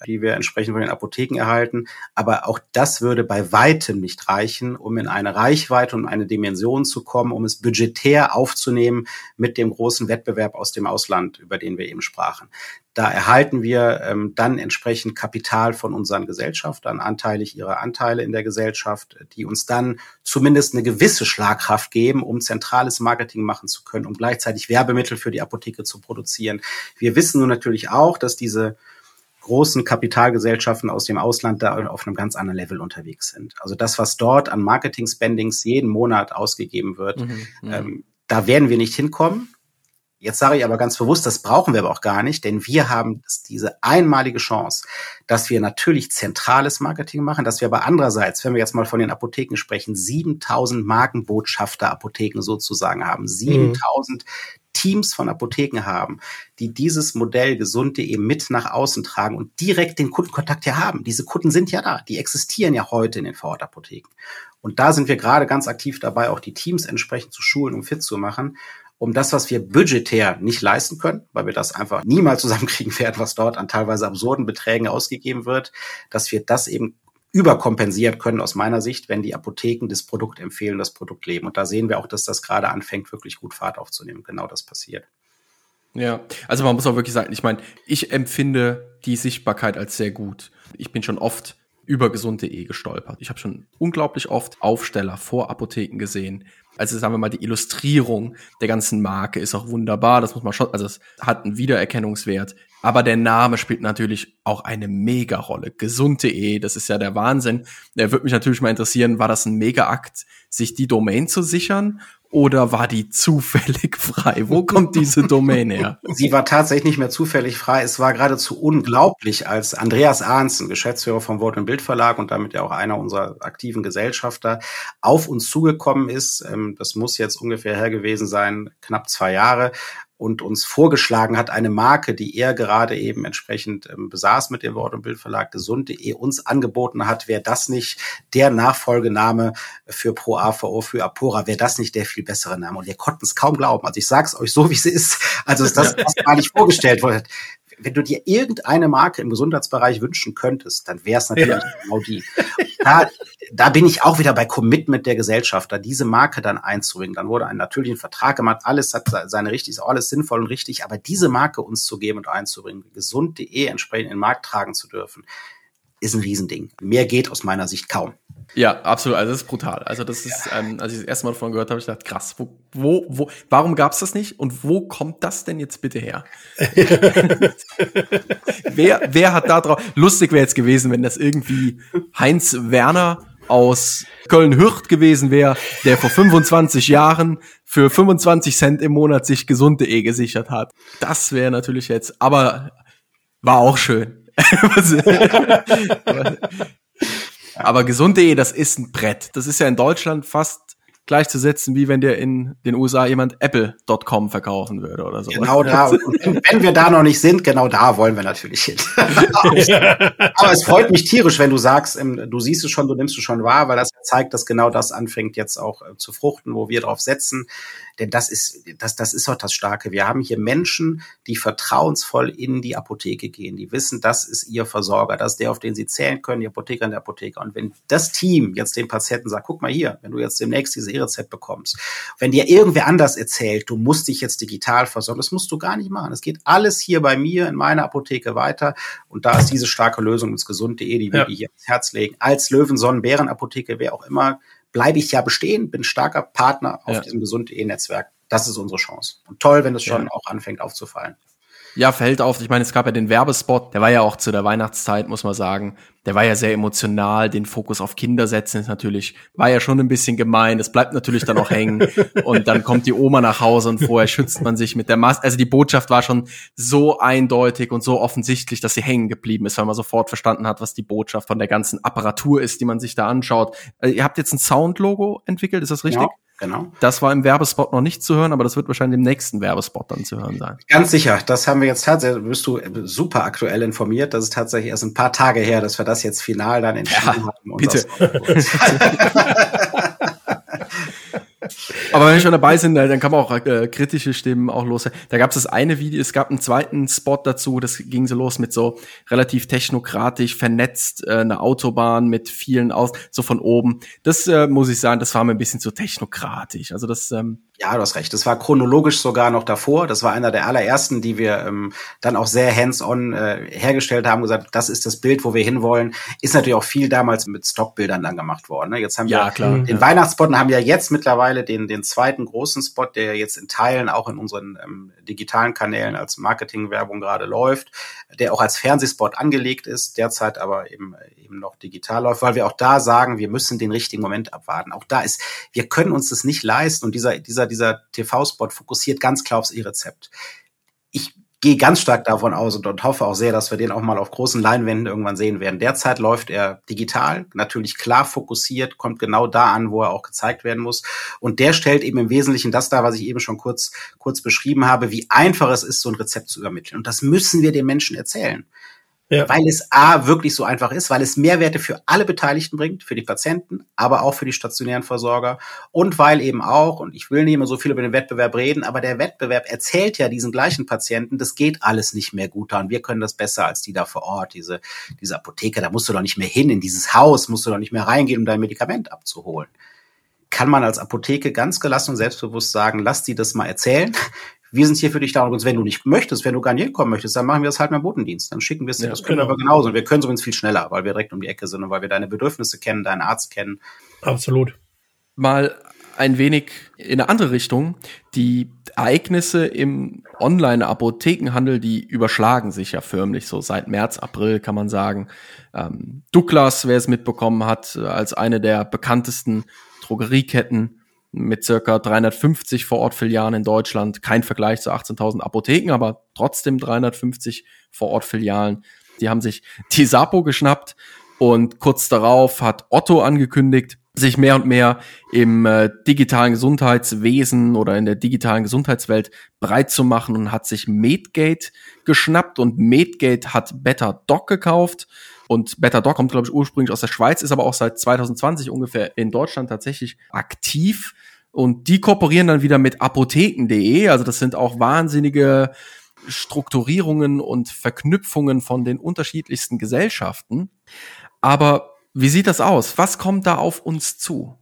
die wir entsprechend von den Apotheken erhalten. Aber auch das würde bei weitem nicht reichen, um in eine Reichweite und eine Dimension zu kommen, um es budgetär aufzunehmen mit dem großen Wettbewerb aus dem Ausland, über den wir eben sprachen. Da erhalten wir ähm, dann entsprechend Kapital von unseren Gesellschaftern, anteilig ihre Anteile in der Gesellschaft, die uns dann zumindest eine gewisse Schlagkraft geben, um zentrales Marketing machen zu können, um gleichzeitig Werbemittel für die Apotheke zu produzieren. Wir wissen nun natürlich auch, dass diese großen Kapitalgesellschaften aus dem Ausland da auf einem ganz anderen Level unterwegs sind. Also das, was dort an Marketing-Spendings jeden Monat ausgegeben wird, mhm, ähm, da werden wir nicht hinkommen. Jetzt sage ich aber ganz bewusst, das brauchen wir aber auch gar nicht, denn wir haben diese einmalige Chance, dass wir natürlich zentrales Marketing machen, dass wir aber andererseits, wenn wir jetzt mal von den Apotheken sprechen, 7000 Markenbotschafter Apotheken sozusagen haben, 7000 mhm. Teams von Apotheken haben, die dieses Modell gesund.de mit nach außen tragen und direkt den Kundenkontakt hier haben. Diese Kunden sind ja da, die existieren ja heute in den Vorortapotheken. Und da sind wir gerade ganz aktiv dabei, auch die Teams entsprechend zu schulen und fit zu machen um das, was wir budgetär nicht leisten können, weil wir das einfach niemals zusammenkriegen werden, was dort an teilweise absurden Beträgen ausgegeben wird, dass wir das eben überkompensiert können aus meiner Sicht, wenn die Apotheken das Produkt empfehlen, das Produkt leben. Und da sehen wir auch, dass das gerade anfängt, wirklich gut Fahrt aufzunehmen. Genau das passiert. Ja, also man muss auch wirklich sagen, ich meine, ich empfinde die Sichtbarkeit als sehr gut. Ich bin schon oft über gesund.de gestolpert. Ich habe schon unglaublich oft Aufsteller vor Apotheken gesehen. Also sagen wir mal, die Illustrierung der ganzen Marke ist auch wunderbar. Das muss man schon, also es hat einen Wiedererkennungswert. Aber der Name spielt natürlich auch eine Mega-Rolle. Gesund.de, das ist ja der Wahnsinn. Der würde mich natürlich mal interessieren, war das ein Mega-Akt, sich die Domain zu sichern? Oder war die zufällig frei? Wo kommt diese Domain her? Sie war tatsächlich nicht mehr zufällig frei. Es war geradezu unglaublich, als Andreas Ahnsen, Geschäftsführer vom Wort- und Bildverlag und damit ja auch einer unserer aktiven Gesellschafter, auf uns zugekommen ist. Ähm, das muss jetzt ungefähr her gewesen sein, knapp zwei Jahre und uns vorgeschlagen hat, eine Marke, die er gerade eben entsprechend ähm, besaß mit dem Wort- und Bildverlag gesund.de uns angeboten hat, wäre das nicht der Nachfolgename für Pro AVO, für Apora, wäre das nicht der viel bessere Name? Und wir konnten es kaum glauben. Also ich sage es euch so, wie es ist. Also das, das gar nicht vorgestellt wurde wenn du dir irgendeine Marke im Gesundheitsbereich wünschen könntest, dann wäre es natürlich ja. genau die. Da, da bin ich auch wieder bei Commitment der Gesellschaft, da diese Marke dann einzubringen. Dann wurde ein natürlichen Vertrag gemacht, alles hat seine richtig, alles sinnvoll und richtig, aber diese Marke uns zu geben und einzubringen, gesund.de entsprechend in den Markt tragen zu dürfen, ist ein Riesending. Mehr geht aus meiner Sicht kaum. Ja, absolut. Also das ist brutal. Also das ist, ja. ähm, als ich das erste Mal davon gehört habe, ich gedacht, krass, wo, wo, wo warum gab's das nicht und wo kommt das denn jetzt bitte her? wer, wer hat da drauf? Lustig wäre jetzt gewesen, wenn das irgendwie Heinz Werner aus Köln-Hürth gewesen wäre, der vor 25 Jahren für 25 Cent im Monat sich gesunde.de gesichert hat. Das wäre natürlich jetzt, aber war auch schön. Aber gesund.de, das ist ein Brett. Das ist ja in Deutschland fast gleichzusetzen, wie wenn dir in den USA jemand Apple.com verkaufen würde oder so. Genau da. Und wenn wir da noch nicht sind, genau da wollen wir natürlich hin. Aber es freut mich tierisch, wenn du sagst, du siehst es schon, du nimmst es schon wahr, weil das zeigt, dass genau das anfängt jetzt auch äh, zu fruchten, wo wir drauf setzen. Denn das ist, das, das ist doch das Starke. Wir haben hier Menschen, die vertrauensvoll in die Apotheke gehen. Die wissen, das ist ihr Versorger, das ist der, auf den sie zählen können, die Apotheker in der Apotheker. Und wenn das Team jetzt dem Patienten sagt, guck mal hier, wenn du jetzt demnächst diese E-Rezept bekommst, wenn dir irgendwer anders erzählt, du musst dich jetzt digital versorgen, das musst du gar nicht machen. Es geht alles hier bei mir in meiner Apotheke weiter. Und da ist diese starke Lösung ins gesund.de, die wir ja. hier ans Herz legen. Als Löwensonnen, Bärenapotheke, wer auch immer, bleibe ich ja bestehen, bin starker Partner auf ja. diesem gesund.de-Netzwerk. Das ist unsere Chance. Und toll, wenn es schon ja. auch anfängt aufzufallen. Ja, fällt auf. Ich meine, es gab ja den Werbespot, der war ja auch zu der Weihnachtszeit, muss man sagen. Der war ja sehr emotional. Den Fokus auf Kinder setzen ist natürlich, war ja schon ein bisschen gemein. Das bleibt natürlich dann auch hängen. Und dann kommt die Oma nach Hause und vorher schützt man sich mit der Maske. Also die Botschaft war schon so eindeutig und so offensichtlich, dass sie hängen geblieben ist, weil man sofort verstanden hat, was die Botschaft von der ganzen Apparatur ist, die man sich da anschaut. Also ihr habt jetzt ein Soundlogo entwickelt, ist das richtig? Ja. Genau. Das war im Werbespot noch nicht zu hören, aber das wird wahrscheinlich im nächsten Werbespot dann zu hören sein. Ganz sicher. Das haben wir jetzt tatsächlich, bist du super aktuell informiert. Das ist tatsächlich erst ein paar Tage her, dass wir das jetzt final dann entschieden ja, haben. Bitte. Aber wenn wir schon dabei sind, dann kann man auch äh, kritische Stimmen auch los. Da gab es das eine Video, es gab einen zweiten Spot dazu, das ging so los mit so relativ technokratisch vernetzt, äh, eine Autobahn mit vielen aus, so von oben. Das äh, muss ich sagen, das war mir ein bisschen zu technokratisch. Also das ähm, ja, du hast recht. Das war chronologisch sogar noch davor. Das war einer der allerersten, die wir ähm, dann auch sehr hands-on äh, hergestellt haben, gesagt, das ist das Bild, wo wir hinwollen. Ist natürlich auch viel damals mit Stockbildern dann gemacht worden. Ne? Jetzt haben ja, wir klar, den ja. Weihnachtsspot und haben ja jetzt mittlerweile den, den zweiten großen Spot, der jetzt in Teilen auch in unseren ähm, digitalen Kanälen als Marketingwerbung gerade läuft, der auch als Fernsehspot angelegt ist, derzeit aber eben, eben noch digital läuft, weil wir auch da sagen, wir müssen den richtigen Moment abwarten. Auch da ist, wir können uns das nicht leisten und dieser, dieser, dieser TV-Spot fokussiert ganz klar aufs E-Rezept. Gehe ganz stark davon aus und, und, hoffe auch sehr, dass wir den auch mal auf großen Leinwänden irgendwann sehen werden. Derzeit läuft er digital, natürlich klar fokussiert, kommt genau da an, wo er auch gezeigt werden muss. Und der stellt eben im Wesentlichen das dar, was ich eben schon kurz, kurz beschrieben habe, wie einfach es ist, so ein Rezept zu übermitteln. Und das müssen wir den Menschen erzählen. Ja. Weil es A wirklich so einfach ist, weil es Mehrwerte für alle Beteiligten bringt, für die Patienten, aber auch für die stationären Versorger und weil eben auch, und ich will nicht immer so viel über den Wettbewerb reden, aber der Wettbewerb erzählt ja diesen gleichen Patienten, das geht alles nicht mehr gut und wir können das besser als die da vor Ort, diese, diese Apotheker, da musst du doch nicht mehr hin, in dieses Haus musst du doch nicht mehr reingehen, um dein Medikament abzuholen. Kann man als Apotheke ganz gelassen und selbstbewusst sagen, lass die das mal erzählen Wir sind hier für dich da. Und wenn du nicht möchtest, wenn du gar nicht hinkommen möchtest, dann machen wir das halt mit dem Botendienst. Dann schicken wir es dir. Ja, das können genau. wir aber genauso. Und wir können es übrigens viel schneller, weil wir direkt um die Ecke sind und weil wir deine Bedürfnisse kennen, deinen Arzt kennen. Absolut. Mal ein wenig in eine andere Richtung. Die Ereignisse im Online-Apothekenhandel, die überschlagen sich ja förmlich so seit März, April kann man sagen. Ähm, Douglas, wer es mitbekommen hat, als eine der bekanntesten Drogerieketten mit circa 350 Vorortfilialen in Deutschland. Kein Vergleich zu 18.000 Apotheken, aber trotzdem 350 Vorortfilialen. Die haben sich die Sapo geschnappt und kurz darauf hat Otto angekündigt, sich mehr und mehr im äh, digitalen Gesundheitswesen oder in der digitalen Gesundheitswelt breit zu machen und hat sich Medgate geschnappt und Medgate hat Better Doc gekauft. Und Better Doc kommt, glaube ich, ursprünglich aus der Schweiz, ist aber auch seit 2020 ungefähr in Deutschland tatsächlich aktiv. Und die kooperieren dann wieder mit apotheken.de. Also das sind auch wahnsinnige Strukturierungen und Verknüpfungen von den unterschiedlichsten Gesellschaften. Aber wie sieht das aus? Was kommt da auf uns zu?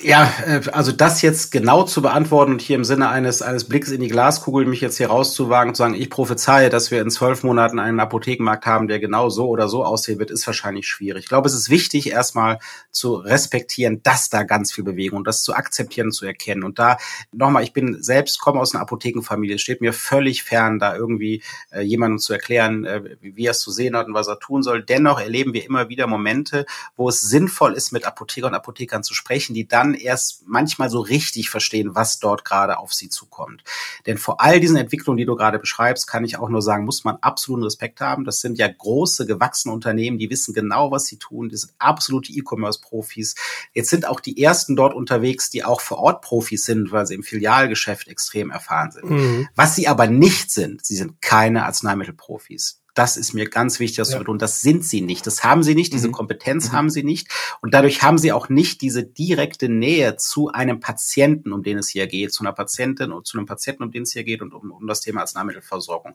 Ja, äh, also das jetzt genau zu beantworten und hier im Sinne eines, eines Blicks in die Glaskugel mich jetzt hier rauszuwagen und zu sagen, ich prophezeie, dass wir in zwölf Monaten einen Apothekenmarkt haben, der genau so oder so aussehen wird, ist wahrscheinlich schwierig. Ich glaube, es ist wichtig, erstmal zu respektieren, dass da ganz viel Bewegung und das zu akzeptieren, zu erkennen. Und da nochmal, ich bin selbst, komme aus einer Apothekenfamilie. Es steht mir völlig fern, da irgendwie äh, jemandem zu erklären, äh, wie er es zu sehen hat und was er tun soll. Dennoch erleben wir immer wieder Momente, wo es sinnvoll ist, mit Apotheker und Apothekern zu sprechen, die dann erst manchmal so richtig verstehen, was dort gerade auf sie zukommt. Denn vor all diesen Entwicklungen, die du gerade beschreibst, kann ich auch nur sagen, muss man absoluten Respekt haben. Das sind ja große, gewachsene Unternehmen, die wissen genau, was sie tun. Die sind absolute E-Commerce-Profis. Jetzt sind auch die ersten dort unterwegs, die auch vor Ort Profis sind, weil sie im Filialgeschäft extrem erfahren sind. Mhm. Was sie aber nicht sind, sie sind keine Arzneimittelprofis. Das ist mir ganz wichtig, das ja. zu betonen. Das sind sie nicht. Das haben sie nicht. Diese mhm. Kompetenz mhm. haben sie nicht. Und dadurch haben sie auch nicht diese direkte Nähe zu einem Patienten, um den es hier geht, zu einer Patientin und zu einem Patienten, um den es hier geht und um, um das Thema Arzneimittelversorgung.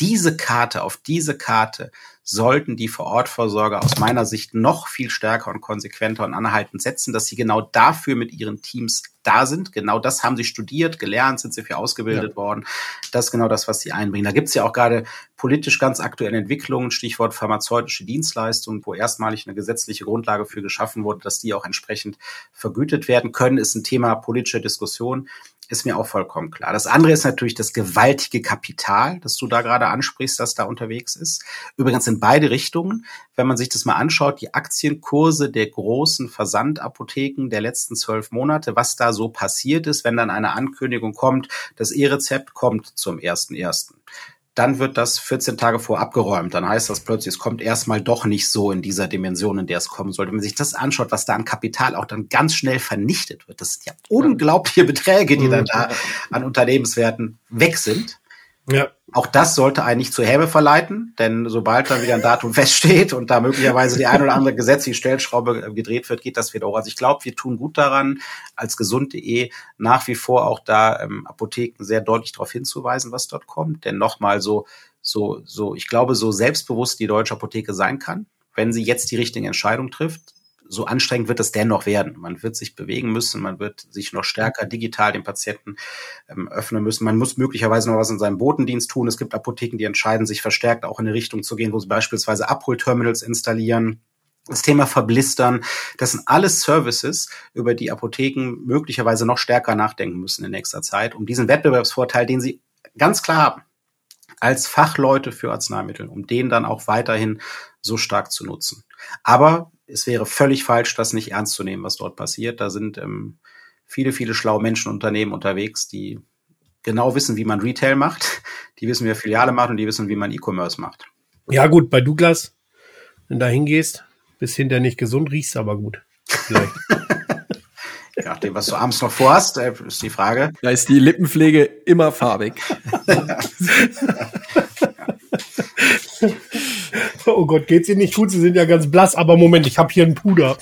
Diese Karte, auf diese Karte sollten die Vorortversorger aus meiner Sicht noch viel stärker und konsequenter und anhaltend setzen, dass sie genau dafür mit ihren Teams da sind. Genau das haben sie studiert, gelernt, sind sie für ausgebildet ja. worden. Das ist genau das, was sie einbringen. Da gibt es ja auch gerade politisch ganz aktuelle Entwicklungen, Stichwort pharmazeutische Dienstleistungen, wo erstmalig eine gesetzliche Grundlage für geschaffen wurde, dass die auch entsprechend vergütet werden können, ist ein Thema politischer Diskussion ist mir auch vollkommen klar. Das andere ist natürlich das gewaltige Kapital, das du da gerade ansprichst, das da unterwegs ist. Übrigens in beide Richtungen. Wenn man sich das mal anschaut, die Aktienkurse der großen Versandapotheken der letzten zwölf Monate, was da so passiert ist, wenn dann eine Ankündigung kommt, das E-Rezept kommt zum ersten ersten dann wird das 14 Tage vor abgeräumt. Dann heißt das plötzlich, es kommt erstmal doch nicht so in dieser Dimension, in der es kommen sollte. Wenn man sich das anschaut, was da an Kapital auch dann ganz schnell vernichtet wird, das sind ja unglaubliche Beträge, die dann da an Unternehmenswerten weg sind. Ja. Auch das sollte eigentlich zur Häme verleiten, denn sobald dann wieder ein Datum feststeht und da möglicherweise die ein oder andere gesetzliche Stellschraube gedreht wird, geht das wieder hoch. Also ich glaube, wir tun gut daran, als gesund.de nach wie vor auch da ähm, Apotheken sehr deutlich darauf hinzuweisen, was dort kommt. Denn nochmal so, so, so, ich glaube, so selbstbewusst die deutsche Apotheke sein kann, wenn sie jetzt die richtige Entscheidung trifft, so anstrengend wird es dennoch werden. Man wird sich bewegen müssen, man wird sich noch stärker digital dem Patienten ähm, öffnen müssen. Man muss möglicherweise noch was in seinem Botendienst tun. Es gibt Apotheken, die entscheiden, sich verstärkt auch in eine Richtung zu gehen, wo sie beispielsweise Abholterminals installieren. Das Thema Verblistern, das sind alles Services, über die Apotheken möglicherweise noch stärker nachdenken müssen in nächster Zeit, um diesen Wettbewerbsvorteil, den sie ganz klar haben, als Fachleute für Arzneimittel, um den dann auch weiterhin so stark zu nutzen. Aber es wäre völlig falsch, das nicht ernst zu nehmen, was dort passiert. Da sind ähm, viele, viele schlaue Menschen und Unternehmen unterwegs, die genau wissen, wie man Retail macht, die wissen, wie man Filiale macht und die wissen, wie man E-Commerce macht. Ja gut, bei Douglas, wenn du da hingehst, bist hinterher nicht gesund, riechst aber gut. Vielleicht. Je nachdem, was du abends noch vorhast, äh, ist die Frage. Da ist die Lippenpflege immer farbig. Oh Gott, geht's Ihnen nicht gut? Sie sind ja ganz blass, aber Moment, ich habe hier einen Puder.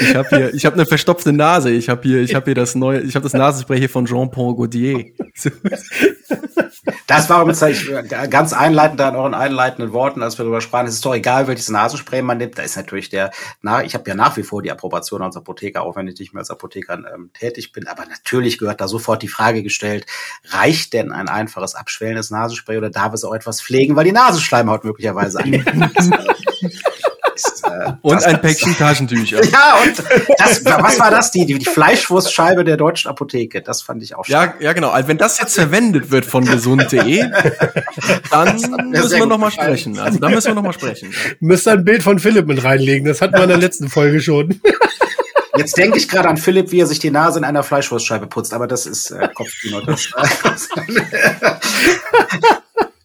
Ich habe hier, ich habe eine verstopfte Nase. Ich habe hier, ich habe hier das neue, ich habe das Nasenspray hier von Jean-Paul Gaudier. Das war übrigens ganz einleitend an euren einleitenden Worten, als wir darüber sprachen. Es ist doch egal, welches Nasenspray man nimmt. Da ist natürlich der, na, ich habe ja nach wie vor die Approbation als Apotheker, auch wenn ich nicht mehr als Apotheker ähm, tätig bin. Aber natürlich gehört da sofort die Frage gestellt, reicht denn ein einfaches abschwellendes Nasenspray oder darf es auch etwas pflegen, weil die Nasenschleimhaut möglicherweise ist, äh, und ein Päckchen Taschentücher. Ja, und das, was war das? Die, die, die Fleischwurstscheibe der deutschen Apotheke. Das fand ich auch stark. Ja, ja, genau. Also wenn das jetzt verwendet wird von gesund.de, dann müssen wir noch mal sprechen. Also dann müssen wir noch mal sprechen. Müsst ein Bild von Philipp mit reinlegen. Das hatten wir in der letzten Folge schon. Jetzt denke ich gerade an Philipp, wie er sich die Nase in einer Fleischwurstscheibe putzt, aber das ist äh, Kopfkino. Das,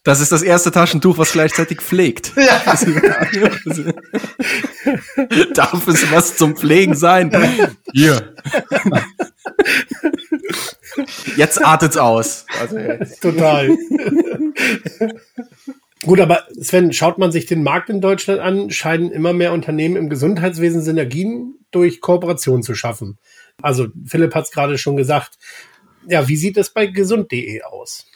Das ist das erste Taschentuch, was gleichzeitig pflegt. Ja. Darf es was zum Pflegen sein? Hier. Jetzt artet's aus. Also Total. Gut, aber Sven, schaut man sich den Markt in Deutschland an, scheinen immer mehr Unternehmen im Gesundheitswesen Synergien durch Kooperation zu schaffen. Also Philipp hat es gerade schon gesagt. Ja, wie sieht es bei gesund.de aus?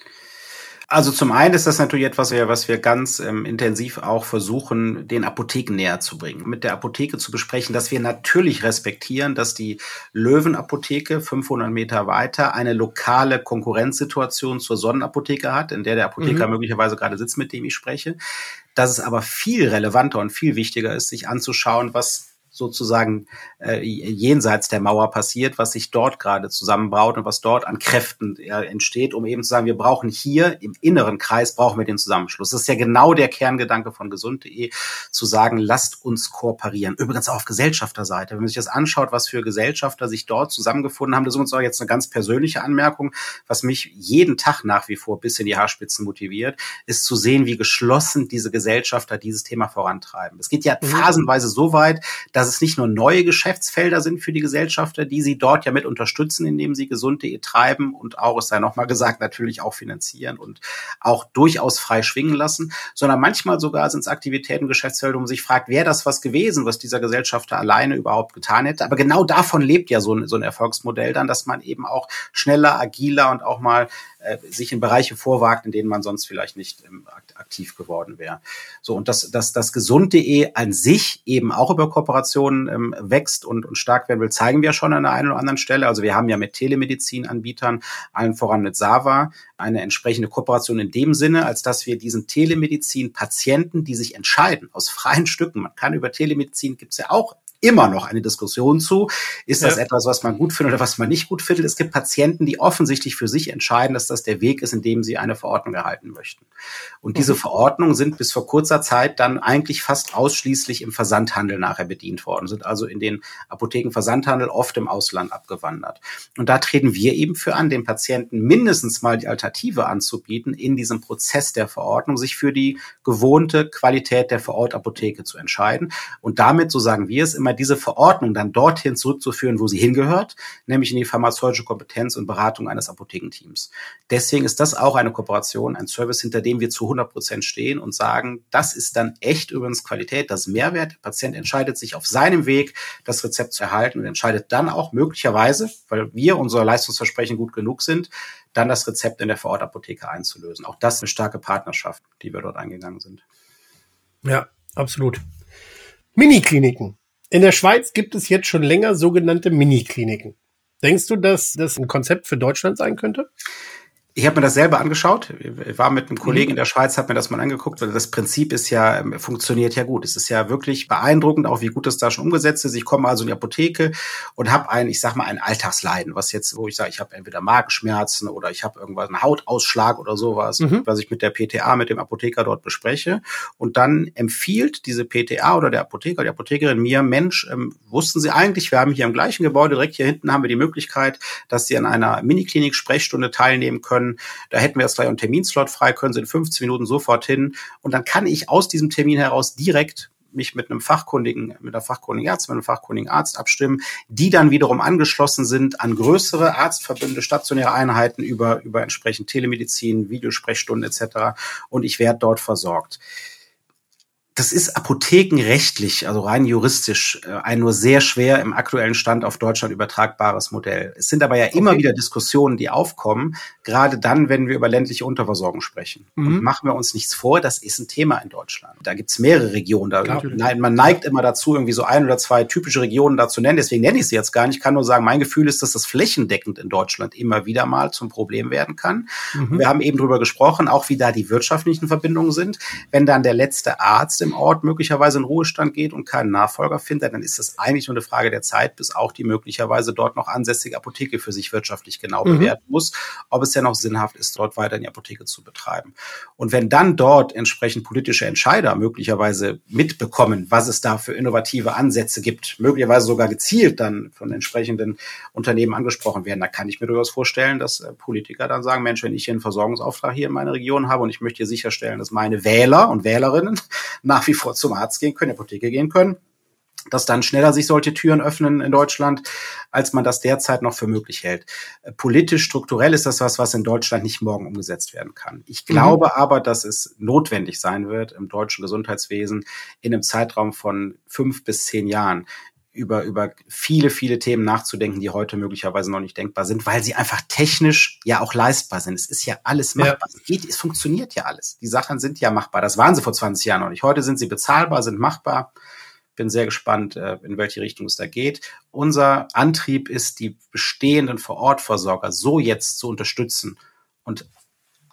Also zum einen ist das natürlich etwas, was wir ganz ähm, intensiv auch versuchen, den Apotheken näher zu bringen. Mit der Apotheke zu besprechen, dass wir natürlich respektieren, dass die Löwenapotheke 500 Meter weiter eine lokale Konkurrenzsituation zur Sonnenapotheke hat, in der der Apotheker mhm. möglicherweise gerade sitzt, mit dem ich spreche. Dass es aber viel relevanter und viel wichtiger ist, sich anzuschauen, was sozusagen äh, jenseits der Mauer passiert, was sich dort gerade zusammenbraut und was dort an Kräften äh, entsteht, um eben zu sagen, wir brauchen hier im inneren Kreis, brauchen wir den Zusammenschluss. Das ist ja genau der Kerngedanke von gesund.de, zu sagen, lasst uns kooperieren. Übrigens auch auf Gesellschafterseite. Wenn man sich das anschaut, was für Gesellschafter sich dort zusammengefunden haben, das ist uns auch jetzt eine ganz persönliche Anmerkung, was mich jeden Tag nach wie vor bis in die Haarspitzen motiviert, ist zu sehen, wie geschlossen diese Gesellschafter dieses Thema vorantreiben. Es geht ja mhm. phasenweise so weit, dass dass es nicht nur neue Geschäftsfelder sind für die Gesellschafter, die sie dort ja mit unterstützen, indem sie gesund.de treiben und auch, es sei nochmal gesagt, natürlich auch finanzieren und auch durchaus frei schwingen lassen, sondern manchmal sogar sind es Aktivitäten, Geschäftsfelder, wo man sich fragt, wäre das was gewesen, was dieser Gesellschafter alleine überhaupt getan hätte. Aber genau davon lebt ja so ein, so ein Erfolgsmodell dann, dass man eben auch schneller, agiler und auch mal äh, sich in Bereiche vorwagt, in denen man sonst vielleicht nicht ähm, aktiv geworden wäre. So, und dass das, das gesund.de an sich eben auch über Kooperationen ähm, wächst und, und stark werden will, zeigen wir schon an der einen oder anderen Stelle. Also wir haben ja mit Telemedizin-Anbietern, allen voran mit Sava, eine entsprechende Kooperation in dem Sinne, als dass wir diesen Telemedizin-Patienten, die sich entscheiden, aus freien Stücken, man kann über Telemedizin, gibt's ja auch immer noch eine Diskussion zu. Ist das ja. etwas, was man gut findet oder was man nicht gut findet? Es gibt Patienten, die offensichtlich für sich entscheiden, dass das der Weg ist, in dem sie eine Verordnung erhalten möchten. Und diese mhm. Verordnungen sind bis vor kurzer Zeit dann eigentlich fast ausschließlich im Versandhandel nachher bedient worden, sind also in den Apothekenversandhandel oft im Ausland abgewandert. Und da treten wir eben für an, den Patienten mindestens mal die Alternative anzubieten, in diesem Prozess der Verordnung sich für die gewohnte Qualität der Vorortapotheke zu entscheiden. Und damit, so sagen wir es immer, diese Verordnung dann dorthin zurückzuführen, wo sie hingehört, nämlich in die pharmazeutische Kompetenz und Beratung eines Apothekenteams. Deswegen ist das auch eine Kooperation, ein Service, hinter dem wir zu 100 Prozent stehen und sagen, das ist dann echt übrigens Qualität, das Mehrwert. Der Patient entscheidet sich auf seinem Weg, das Rezept zu erhalten und entscheidet dann auch möglicherweise, weil wir unser Leistungsversprechen gut genug sind, dann das Rezept in der Vorortapotheke einzulösen. Auch das eine starke Partnerschaft, die wir dort eingegangen sind. Ja, absolut. Minikliniken. In der Schweiz gibt es jetzt schon länger sogenannte Minikliniken. Denkst du, dass das ein Konzept für Deutschland sein könnte? Ich habe mir das selber angeschaut. Ich war mit einem Kollegen mhm. in der Schweiz, habe mir das mal angeguckt, weil das Prinzip ist ja, ähm, funktioniert ja gut. Es ist ja wirklich beeindruckend, auch wie gut das da schon umgesetzt ist. Ich komme also in die Apotheke und habe ein, ich sag mal, ein Alltagsleiden, was jetzt, wo ich sage, ich habe entweder Magenschmerzen oder ich habe irgendwas, einen Hautausschlag oder sowas, mhm. was ich mit der PTA, mit dem Apotheker dort bespreche. Und dann empfiehlt diese PTA oder der Apotheker, die Apothekerin mir, Mensch, ähm, wussten Sie eigentlich, wir haben hier im gleichen Gebäude, direkt hier hinten haben wir die Möglichkeit, dass Sie an einer Miniklinik-Sprechstunde teilnehmen können können. Da hätten wir jetzt gleich einen Terminslot frei, können Sie in 15 Minuten sofort hin. Und dann kann ich aus diesem Termin heraus direkt mich mit einem fachkundigen, mit einer fachkundigen Ärztin, mit einem fachkundigen Arzt abstimmen, die dann wiederum angeschlossen sind an größere Arztverbünde, stationäre Einheiten über, über entsprechend Telemedizin, Videosprechstunden etc. Und ich werde dort versorgt. Das ist apothekenrechtlich, also rein juristisch, äh, ein nur sehr schwer im aktuellen Stand auf Deutschland übertragbares Modell. Es sind aber ja okay. immer wieder Diskussionen, die aufkommen, gerade dann, wenn wir über ländliche Unterversorgung sprechen. Mhm. Und machen wir uns nichts vor, das ist ein Thema in Deutschland. Da gibt's mehrere Regionen. Da, nein, man neigt immer dazu, irgendwie so ein oder zwei typische Regionen da zu nennen. Deswegen nenne ich sie jetzt gar nicht. Ich kann nur sagen, mein Gefühl ist, dass das flächendeckend in Deutschland immer wieder mal zum Problem werden kann. Mhm. Wir haben eben drüber gesprochen, auch wie da die wirtschaftlichen Verbindungen sind. Wenn dann der letzte Arzt im Ort möglicherweise in Ruhestand geht und keinen Nachfolger findet, dann ist das eigentlich nur eine Frage der Zeit, bis auch die möglicherweise dort noch ansässige Apotheke für sich wirtschaftlich genau mhm. bewerten muss, ob es ja noch sinnhaft ist, dort weiter die Apotheke zu betreiben. Und wenn dann dort entsprechend politische Entscheider möglicherweise mitbekommen, was es da für innovative Ansätze gibt, möglicherweise sogar gezielt dann von entsprechenden Unternehmen angesprochen werden, da kann ich mir durchaus vorstellen, dass äh, Politiker dann sagen, Mensch, wenn ich hier einen Versorgungsauftrag hier in meiner Region habe und ich möchte hier sicherstellen, dass meine Wähler und Wählerinnen nach wie vor zum Arzt gehen können, Apotheke gehen können, dass dann schneller sich solche Türen öffnen in Deutschland, als man das derzeit noch für möglich hält. Äh, politisch, strukturell ist das was, was in Deutschland nicht morgen umgesetzt werden kann. Ich glaube mhm. aber, dass es notwendig sein wird, im deutschen Gesundheitswesen in einem Zeitraum von fünf bis zehn Jahren über, über viele, viele Themen nachzudenken, die heute möglicherweise noch nicht denkbar sind, weil sie einfach technisch ja auch leistbar sind. Es ist ja alles machbar. Ja. Es geht, es funktioniert ja alles. Die Sachen sind ja machbar. Das waren sie vor 20 Jahren noch nicht. Heute sind sie bezahlbar, sind machbar. Bin sehr gespannt, äh, in welche Richtung es da geht. Unser Antrieb ist, die bestehenden Vorortversorger so jetzt zu unterstützen und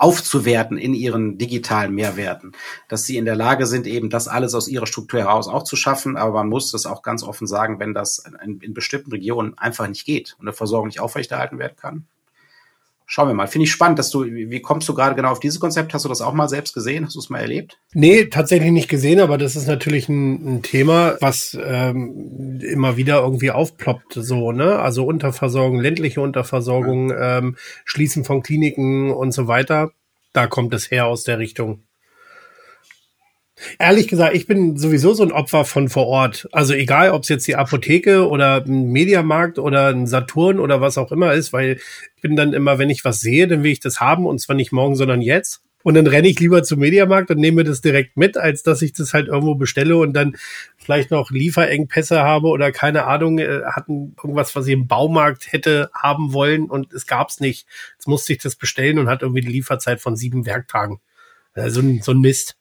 aufzuwerten in ihren digitalen Mehrwerten, dass sie in der Lage sind, eben das alles aus ihrer Struktur heraus auch zu schaffen. Aber man muss das auch ganz offen sagen, wenn das in, in bestimmten Regionen einfach nicht geht und eine Versorgung nicht aufrechterhalten werden kann, Schauen wir mal. Finde ich spannend, dass du, wie kommst du gerade genau auf dieses Konzept? Hast du das auch mal selbst gesehen? Hast du es mal erlebt? Nee, tatsächlich nicht gesehen, aber das ist natürlich ein, ein Thema, was ähm, immer wieder irgendwie aufploppt, so, ne? Also Unterversorgung, ländliche Unterversorgung, ja. ähm, Schließen von Kliniken und so weiter. Da kommt es her aus der Richtung. Ehrlich gesagt, ich bin sowieso so ein Opfer von vor Ort. Also egal, ob es jetzt die Apotheke oder ein Mediamarkt oder ein Saturn oder was auch immer ist, weil ich bin dann immer, wenn ich was sehe, dann will ich das haben und zwar nicht morgen, sondern jetzt. Und dann renne ich lieber zum Mediamarkt und nehme das direkt mit, als dass ich das halt irgendwo bestelle und dann vielleicht noch Lieferengpässe habe oder keine Ahnung, äh, hatten irgendwas, was ich im Baumarkt hätte haben wollen und es gab's nicht. Jetzt musste ich das bestellen und hat irgendwie die Lieferzeit von sieben Werktagen. Also so ein Mist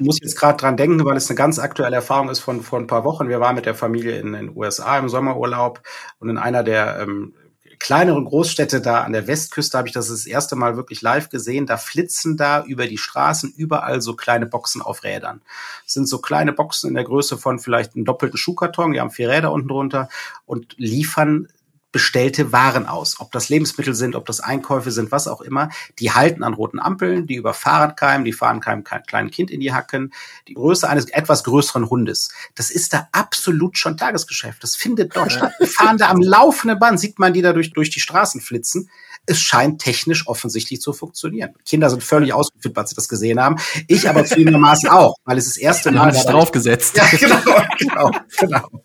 ich muss jetzt gerade dran denken, weil es eine ganz aktuelle Erfahrung ist von vor ein paar Wochen. Wir waren mit der Familie in den USA im Sommerurlaub und in einer der ähm, kleineren Großstädte da an der Westküste habe ich das das erste Mal wirklich live gesehen. Da flitzen da über die Straßen überall so kleine Boxen auf Rädern. Das sind so kleine Boxen in der Größe von vielleicht einem doppelten Schuhkarton. Die haben vier Räder unten drunter und liefern bestellte Waren aus. Ob das Lebensmittel sind, ob das Einkäufe sind, was auch immer. Die halten an roten Ampeln, die überfahren keinem, die fahren keinem kleinen Kind in die Hacken. Die Größe eines etwas größeren Hundes. Das ist da absolut schon Tagesgeschäft. Das findet dort statt. Wir fahren da am laufenden Band, sieht man die da durch, durch die Straßen flitzen. Es scheint technisch offensichtlich zu funktionieren. Kinder sind völlig ausgeflippt, als sie das gesehen haben. Ich aber zugegebenermaßen auch, weil es das erste Mal... draufgesetzt. Ja, genau, genau, genau.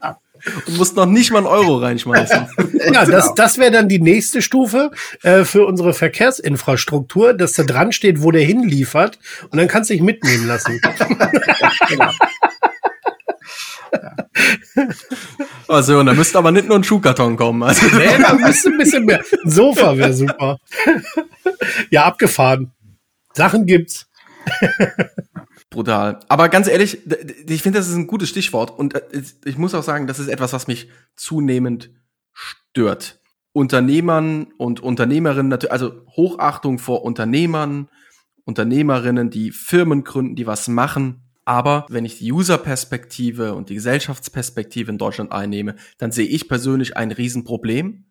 Ja und musst noch nicht mal einen Euro reinschmeißen. ja, das, das wäre dann die nächste Stufe äh, für unsere Verkehrsinfrastruktur, dass da dran steht, wo der hinliefert und dann kannst du dich mitnehmen lassen. genau. Also, und da müsste aber nicht nur ein Schuhkarton kommen. Also. Nee, da müsste ein bisschen mehr. Ein Sofa wäre super. ja, abgefahren. Sachen gibt's. Brutal. Aber ganz ehrlich, ich finde, das ist ein gutes Stichwort. Und äh, ich muss auch sagen, das ist etwas, was mich zunehmend stört. Unternehmern und Unternehmerinnen, also Hochachtung vor Unternehmern, Unternehmerinnen, die Firmen gründen, die was machen. Aber wenn ich die User-Perspektive und die Gesellschaftsperspektive in Deutschland einnehme, dann sehe ich persönlich ein Riesenproblem.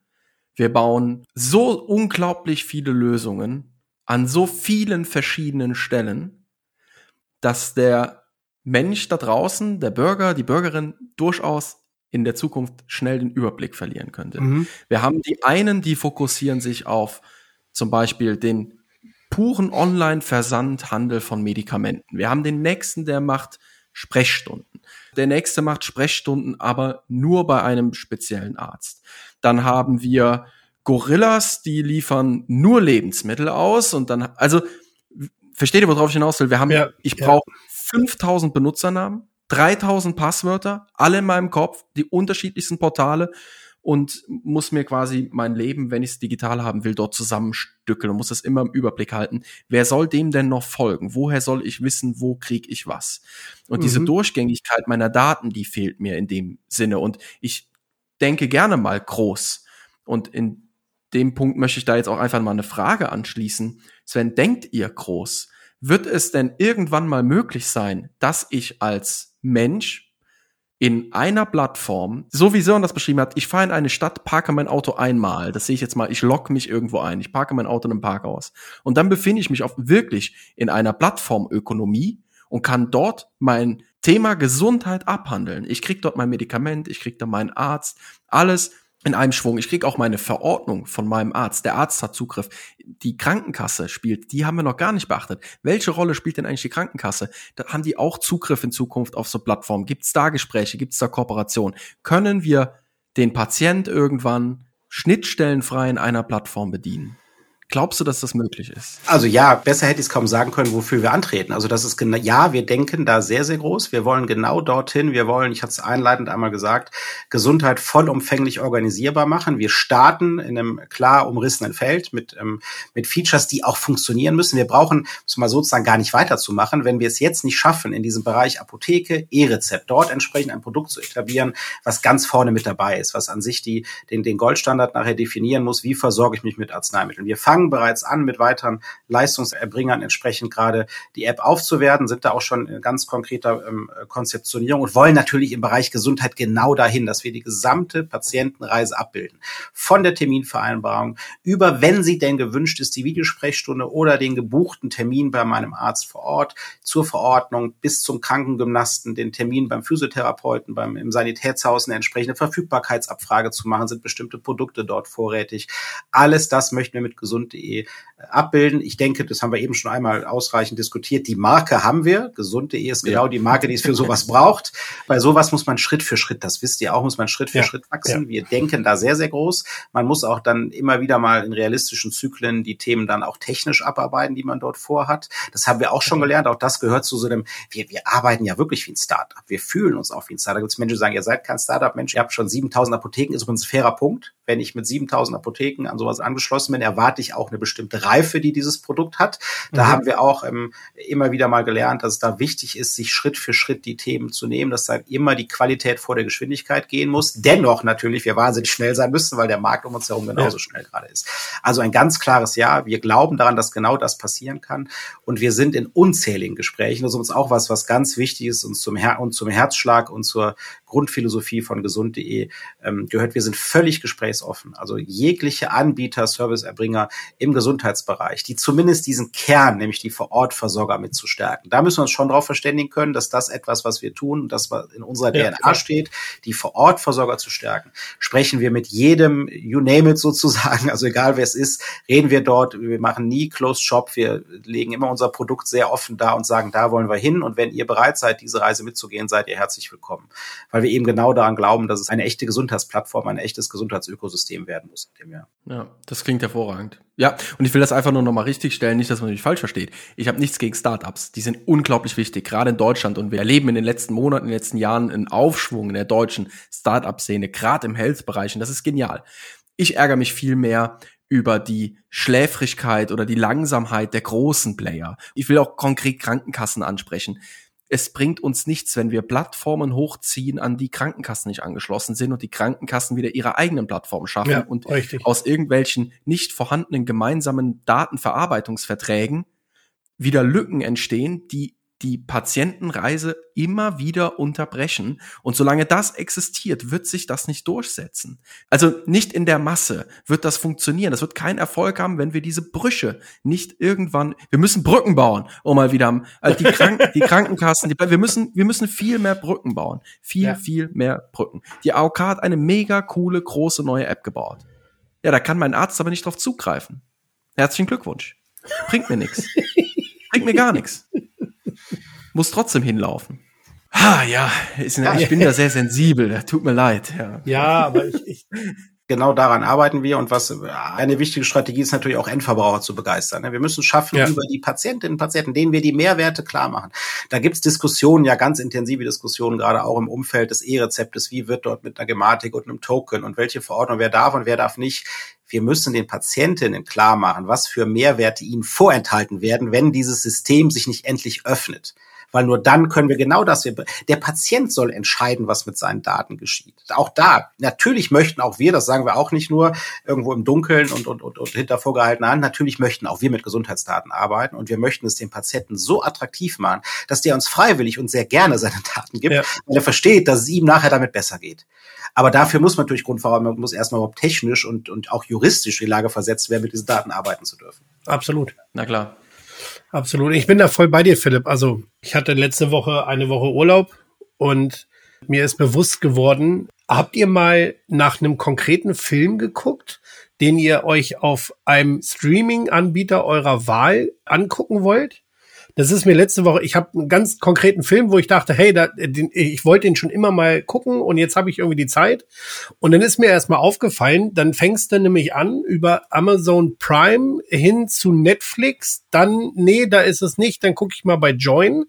Wir bauen so unglaublich viele Lösungen an so vielen verschiedenen Stellen, dass der Mensch da draußen, der Bürger, die Bürgerin durchaus in der Zukunft schnell den Überblick verlieren könnte. Mhm. Wir haben die einen, die fokussieren sich auf zum Beispiel den puren Online-Versandhandel von Medikamenten. Wir haben den nächsten, der macht Sprechstunden. Der nächste macht Sprechstunden, aber nur bei einem speziellen Arzt. Dann haben wir Gorillas, die liefern nur Lebensmittel aus und dann, also versteht ihr, worauf ich hinaus will? Wir haben, Ja, ich ja. brauche 5000 Benutzernamen, 3000 Passwörter, alle in meinem Kopf, die unterschiedlichsten Portale und muss mir quasi mein Leben, wenn ich es digital haben will, dort zusammenstückeln und muss das immer im Überblick halten. Wer soll dem denn noch folgen? Woher soll ich wissen, wo krieg ich was? Und diese Mhm. Durchgängigkeit meiner Daten, die fehlt mir in dem Sinne. Und ich denke gerne mal groß. Und in dem Punkt möchte ich da jetzt auch einfach mal eine Frage anschließen. Sven, denkt ihr groß? Wird es denn irgendwann mal möglich sein, dass ich als Mensch in einer Plattform, so wie Sören das beschrieben hat, ich fahre in eine Stadt, parke mein Auto einmal, das sehe ich jetzt mal, ich logge mich irgendwo ein, ich parke mein Auto in einem Parkhaus und dann befinde ich mich auf wirklich in einer Plattformökonomie und kann dort mein Thema Gesundheit abhandeln. Ich krieg dort mein Medikament, ich krieg da meinen Arzt, alles in einem Schwung. Ich krieg auch meine Verordnung von meinem Arzt. Der Arzt hat Zugriff. Die Krankenkasse spielt, die haben wir noch gar nicht beachtet. Welche Rolle spielt denn eigentlich die Krankenkasse? Da haben die auch Zugriff in Zukunft auf so Plattformen? Gibt es da Gespräche? Gibt es da Kooperation? Können wir den Patient irgendwann schnittstellenfrei in einer Plattform bedienen? Glaubst du, dass das möglich ist? Also ja, besser hätte ich es kaum sagen können, wofür wir antreten. Also das ist genau, ja, wir denken da sehr, sehr groß. Wir wollen genau dorthin. Wir wollen, ich hatte es einleitend einmal gesagt, Gesundheit vollumfänglich organisierbar machen. Wir starten in einem klar umrissenen Feld mit, ähm, mit Features, die auch funktionieren müssen. Wir brauchen, es mal sozusagen gar nicht weiterzumachen, wenn wir es jetzt nicht schaffen, in diesem Bereich Apotheke, E-Rezept, dort entsprechend ein Produkt zu etablieren, was ganz vorne mit dabei ist, was an sich die, den, den Goldstandard nachher definieren muss, wie versorge ich mich mit Arzneimitteln. Wir fangen bereits an, mit weiteren Leistungserbringern entsprechend gerade die App aufzuwerten, sind da auch schon in ganz konkreter ähm, Konzeptionierung und wollen natürlich im Bereich Gesundheit genau dahin, dass wir die gesamte Patientenreise abbilden. Von der Terminvereinbarung über, wenn sie denn gewünscht ist, die Videosprechstunde oder den gebuchten Termin bei meinem Arzt vor Ort, zur Verordnung bis zum Krankengymnasten, den Termin beim Physiotherapeuten, beim im Sanitätshaus eine entsprechende Verfügbarkeitsabfrage zu machen, sind bestimmte Produkte dort vorrätig. Alles das möchten wir mit gesund.de abbilden. Ich denke, das haben wir eben schon einmal ausreichend diskutiert. Die Marke haben wir. Gesund.de ist genau Ja. die Marke, die es für sowas braucht. Bei sowas muss man Schritt für Schritt, das wisst ihr auch, muss man Schritt für Ja. Schritt wachsen. Wir denken da sehr, sehr groß. Man muss auch dann immer wieder mal in realistischen Zyklen die Themen dann auch technisch abarbeiten, die man dort vorhat. Das haben wir auch schon gelernt. Auch das gehört zu so einem, wir, wir arbeiten ja wirklich wie ein Startup. Wir fühlen uns auch wie ein Startup. Da gibt es Menschen, die sagen, ihr seid kein Startup, Mensch, ihr habt schon 7000 Apotheken, ist übrigens ein fairer Punkt. Wenn ich mit 7000 Apotheken an sowas angeschlossen bin, erwarte ich auch eine bestimmte Reife, die dieses Produkt hat. Da Mhm. haben wir auch ähm, immer wieder mal gelernt, dass es da wichtig ist, sich Schritt für Schritt die Themen zu nehmen, dass da immer die Qualität vor der Geschwindigkeit gehen muss. Dennoch natürlich wir wahnsinnig schnell sein müssen, weil der Markt um uns herum genauso schnell gerade ist. Also ein ganz klares Ja. Wir glauben daran, dass genau das passieren kann. Und wir sind in unzähligen Gesprächen. Das ist uns auch was, was ganz wichtig ist und zum, Her und zum Herzschlag und zur Grundphilosophie von gesund.de ähm, gehört. Wir sind völlig gesprächsoffen. Also jegliche Anbieter, Serviceerbringer im Gesundheitsbereich, die zumindest diesen Kern, nämlich die Vor-Ort-Versorger mit zu stärken. Da müssen wir uns schon darauf verständigen können, dass das etwas, was wir tun das was in unserer Ja, DNA klar. steht, die Vor-Ort-Versorger zu stärken. Sprechen wir mit jedem, you name it sozusagen, also egal wer es ist, reden wir dort, wir machen nie Closed Shop, wir legen immer unser Produkt sehr offen da und sagen, da wollen wir hin und wenn ihr bereit seid, diese Reise mitzugehen, seid ihr herzlich willkommen. Weil wir eben genau daran glauben, dass es eine echte Gesundheitsplattform, ein echtes Gesundheitsökosystem werden muss. Ja, das klingt hervorragend. Ja, und ich will das einfach nur nochmal richtig stellen, nicht, dass man mich falsch versteht. Ich habe nichts gegen Startups. Die sind unglaublich wichtig, gerade in Deutschland. Und wir erleben in den letzten Monaten, in den letzten Jahren einen Aufschwung in der deutschen Startup-Szene, gerade im Health-Bereich. Und das ist genial. Ich ärgere mich viel mehr über die Schläfrigkeit oder die Langsamkeit der großen Player. Ich will auch konkret Krankenkassen ansprechen. Es bringt uns nichts, wenn wir Plattformen hochziehen, an die Krankenkassen nicht angeschlossen sind und die Krankenkassen wieder ihre eigenen Plattformen schaffen Ja, und richtig. aus irgendwelchen nicht vorhandenen gemeinsamen Datenverarbeitungsverträgen wieder Lücken entstehen, die die Patientenreise immer wieder unterbrechen. Und solange das existiert, wird sich das nicht durchsetzen. Also nicht in der Masse wird das funktionieren. Das wird keinen Erfolg haben, wenn wir diese Brüche nicht irgendwann, wir müssen Brücken bauen, um mal wieder, also die, Krank die Krankenkassen, die, wir müssen, wir müssen viel mehr Brücken bauen. Viel, Ja. viel mehr Brücken. Die AOK hat eine mega coole, große neue App gebaut. Ja, da kann mein Arzt aber nicht drauf zugreifen. Herzlichen Glückwunsch. Bringt mir nichts. Bringt mir gar nichts. Muss trotzdem hinlaufen. Ah, ja, ist, ich bin da sehr sensibel. Tut mir leid. Ja. Ja, aber ich, ich genau daran arbeiten wir. Und was eine wichtige Strategie ist natürlich auch Endverbraucher zu begeistern. Wir müssen schaffen, ja. über die Patientinnen und Patienten, denen wir die Mehrwerte klar machen. Da gibt's Diskussionen, ja ganz intensive Diskussionen, gerade auch im Umfeld des E-Rezeptes. Wie wird dort mit einer Gematik und einem Token und welche Verordnung, wer darf und wer darf nicht. Wir müssen den Patientinnen klar machen, was für Mehrwerte ihnen vorenthalten werden, wenn dieses System sich nicht endlich öffnet weil nur dann können wir genau das. Der Patient soll entscheiden, was mit seinen Daten geschieht. Auch da, natürlich möchten auch wir, das sagen wir auch nicht nur irgendwo im Dunkeln und, und, und, und hinter vorgehaltener Hand, natürlich möchten auch wir mit Gesundheitsdaten arbeiten und wir möchten es dem Patienten so attraktiv machen, dass der uns freiwillig und sehr gerne seine Daten gibt, ja. weil er versteht, dass es ihm nachher damit besser geht. Aber dafür muss man natürlich Grundvoraussetzungen, man muss erstmal überhaupt technisch und, und auch juristisch in die Lage versetzt werden, mit diesen Daten arbeiten zu dürfen. Absolut. Na klar. Absolut. Ich bin da voll bei dir, Philipp. Also ich hatte letzte Woche eine Woche Urlaub und mir ist bewusst geworden, habt ihr mal nach einem konkreten Film geguckt, den ihr euch auf einem Streaming-Anbieter eurer Wahl angucken wollt? Das ist mir letzte Woche, ich habe einen ganz konkreten Film, wo ich dachte, hey, da, den, ich wollte den schon immer mal gucken und jetzt habe ich irgendwie die Zeit. Und dann ist mir erstmal aufgefallen, dann fängst du nämlich an über Amazon Prime hin zu Netflix, dann, nee, da ist es nicht, dann gucke ich mal bei Join.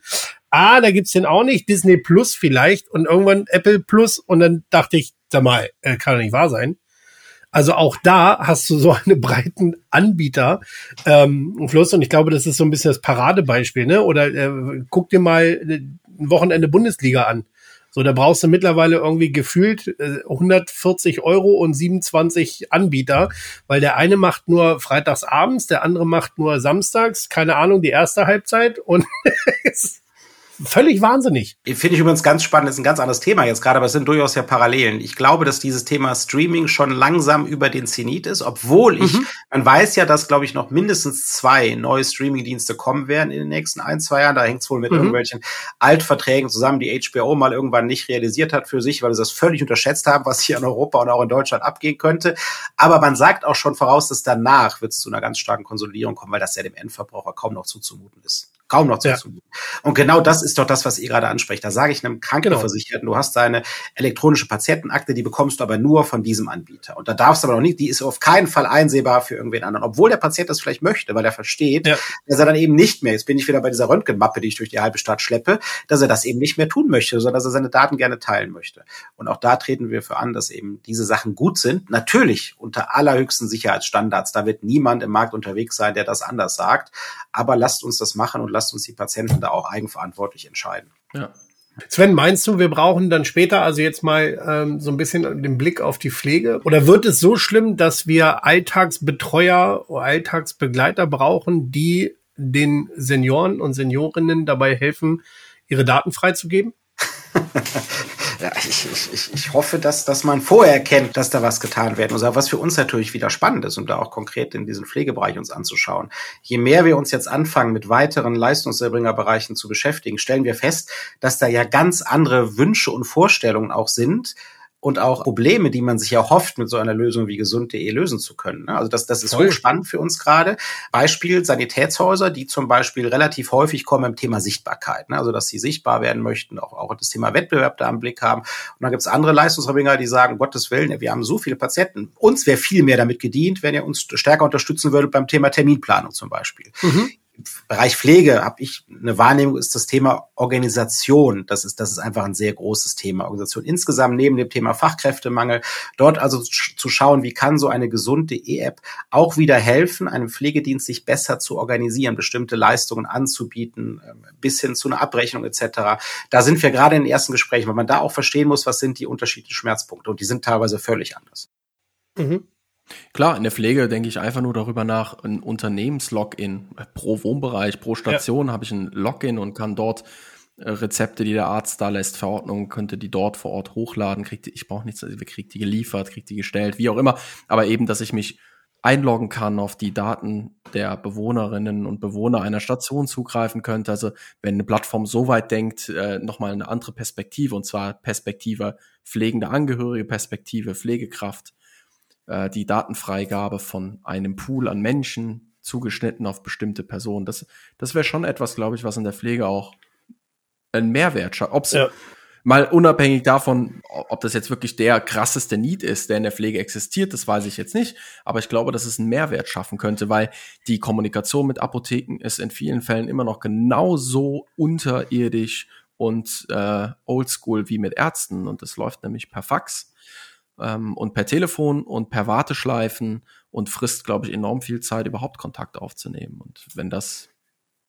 Ah, da gibt's den auch nicht, Disney Plus vielleicht und irgendwann Apple Plus und dann dachte ich, sag mal, äh, kann doch nicht wahr sein. Also auch da hast du so einen breiten Anbieter ähm, Fluss und ich glaube, das ist so ein bisschen das Paradebeispiel, ne? Oder äh, guck dir mal äh, ein Wochenende Bundesliga an. So, da brauchst du mittlerweile irgendwie gefühlt äh, 140 Euro und 27 Anbieter, weil der eine macht nur freitags abends, der andere macht nur samstags, keine Ahnung, die erste Halbzeit und völlig wahnsinnig. Finde ich übrigens ganz spannend, ist ein ganz anderes Thema jetzt gerade, aber es sind durchaus ja Parallelen. Ich glaube, dass dieses Thema Streaming schon langsam über den Zenit ist, obwohl ich, mhm. man weiß ja, dass, glaube ich, noch mindestens zwei neue Streaming-Dienste kommen werden in den nächsten ein, zwei Jahren. Da hängt es wohl mit mhm. irgendwelchen Altverträgen zusammen, die HBO mal irgendwann nicht realisiert hat für sich, weil sie das völlig unterschätzt haben, was hier in Europa und auch in Deutschland abgehen könnte. Aber man sagt auch schon voraus, dass danach wird es zu einer ganz starken Konsolidierung kommen, weil das ja dem Endverbraucher kaum noch zuzumuten ist kaum noch ja. zuzumuten. Und genau das ist doch das, was ihr gerade ansprecht. Da sage ich einem Krankenversicherten, genau. du hast deine elektronische Patientenakte, die bekommst du aber nur von diesem Anbieter. Und da darfst du aber noch nicht, die ist auf keinen Fall einsehbar für irgendwen anderen. Obwohl der Patient das vielleicht möchte, weil er versteht, ja. dass er dann eben nicht mehr, jetzt bin ich wieder bei dieser Röntgenmappe, die ich durch die halbe Stadt schleppe, dass er das eben nicht mehr tun möchte, sondern dass er seine Daten gerne teilen möchte. Und auch da treten wir für an, dass eben diese Sachen gut sind. Natürlich unter allerhöchsten Sicherheitsstandards. Da wird niemand im Markt unterwegs sein, der das anders sagt. Aber lasst uns das machen und lasst lasst uns die Patienten da auch eigenverantwortlich entscheiden. Ja. Sven, meinst du, wir brauchen dann später also jetzt mal ähm, so ein bisschen den Blick auf die Pflege? Oder wird es so schlimm, dass wir Alltagsbetreuer, Alltagsbegleiter brauchen, die den Senioren und Seniorinnen dabei helfen, ihre Daten freizugeben? ja, ich, ich, ich hoffe, dass, dass man vorher erkennt, dass da was getan werden muss. Aber was für uns natürlich wieder spannend ist, um da auch konkret in diesen Pflegebereich uns anzuschauen. Je mehr wir uns jetzt anfangen, mit weiteren Leistungserbringerbereichen zu beschäftigen, stellen wir fest, dass da ja ganz andere Wünsche und Vorstellungen auch sind, und auch Probleme, die man sich erhofft, mit so einer Lösung wie gesund.de lösen zu können. Also das, das ist hochspannend für uns gerade. Beispiel Sanitätshäuser, die zum Beispiel relativ häufig kommen im Thema Sichtbarkeit. Also dass sie sichtbar werden möchten, auch, auch das Thema Wettbewerb da im Blick haben. Und dann gibt es andere Leistungserbringer, die sagen, Gottes Willen, wir haben so viele Patienten. Uns wäre viel mehr damit gedient, wenn ihr uns stärker unterstützen würdet beim Thema Terminplanung zum Beispiel. Mhm. Bereich Pflege habe ich eine Wahrnehmung, ist das Thema Organisation. Das ist, das ist einfach ein sehr großes Thema. Organisation insgesamt neben dem Thema Fachkräftemangel. Dort also zu schauen, wie kann so eine gesunde E-App auch wieder helfen, einem Pflegedienst sich besser zu organisieren, bestimmte Leistungen anzubieten, ähm, bis hin zu einer Abrechnung etc. Da sind wir gerade in den ersten Gesprächen, weil man da auch verstehen muss, was sind die unterschiedlichen Schmerzpunkte. Und die sind teilweise völlig anders. Mhm. Klar, in der Pflege denke ich einfach nur darüber nach, ein Unternehmenslogin pro Wohnbereich, pro Station ja. habe ich ein Login und kann dort äh, Rezepte, die der Arzt da lässt, Verordnungen, könnte die dort vor Ort hochladen, kriegt die, ich brauche nichts, also kriegt die geliefert, kriegt die gestellt, wie auch immer, aber eben, dass ich mich einloggen kann auf die Daten der Bewohnerinnen und Bewohner einer Station zugreifen könnte. Also wenn eine Plattform so weit denkt, äh, nochmal eine andere Perspektive, und zwar Perspektive pflegende Angehörige, Perspektive Pflegekraft, äh, die Datenfreigabe von einem Pool an Menschen zugeschnitten auf bestimmte Personen. Das, das wäre schon etwas, glaube ich, was in der Pflege auch einen Mehrwert schafft. Ob's, ja. Mal unabhängig davon, ob das jetzt wirklich der krasseste Need ist, der in der Pflege existiert, das weiß ich jetzt nicht. Aber ich glaube, dass es einen Mehrwert schaffen könnte, weil die Kommunikation mit Apotheken ist in vielen Fällen immer noch genauso unterirdisch und äh, oldschool wie mit Ärzten. Und das läuft nämlich per Fax ähm, und per Telefon und per Warteschleifen und frisst, glaube ich, enorm viel Zeit, überhaupt Kontakt aufzunehmen. Und wenn das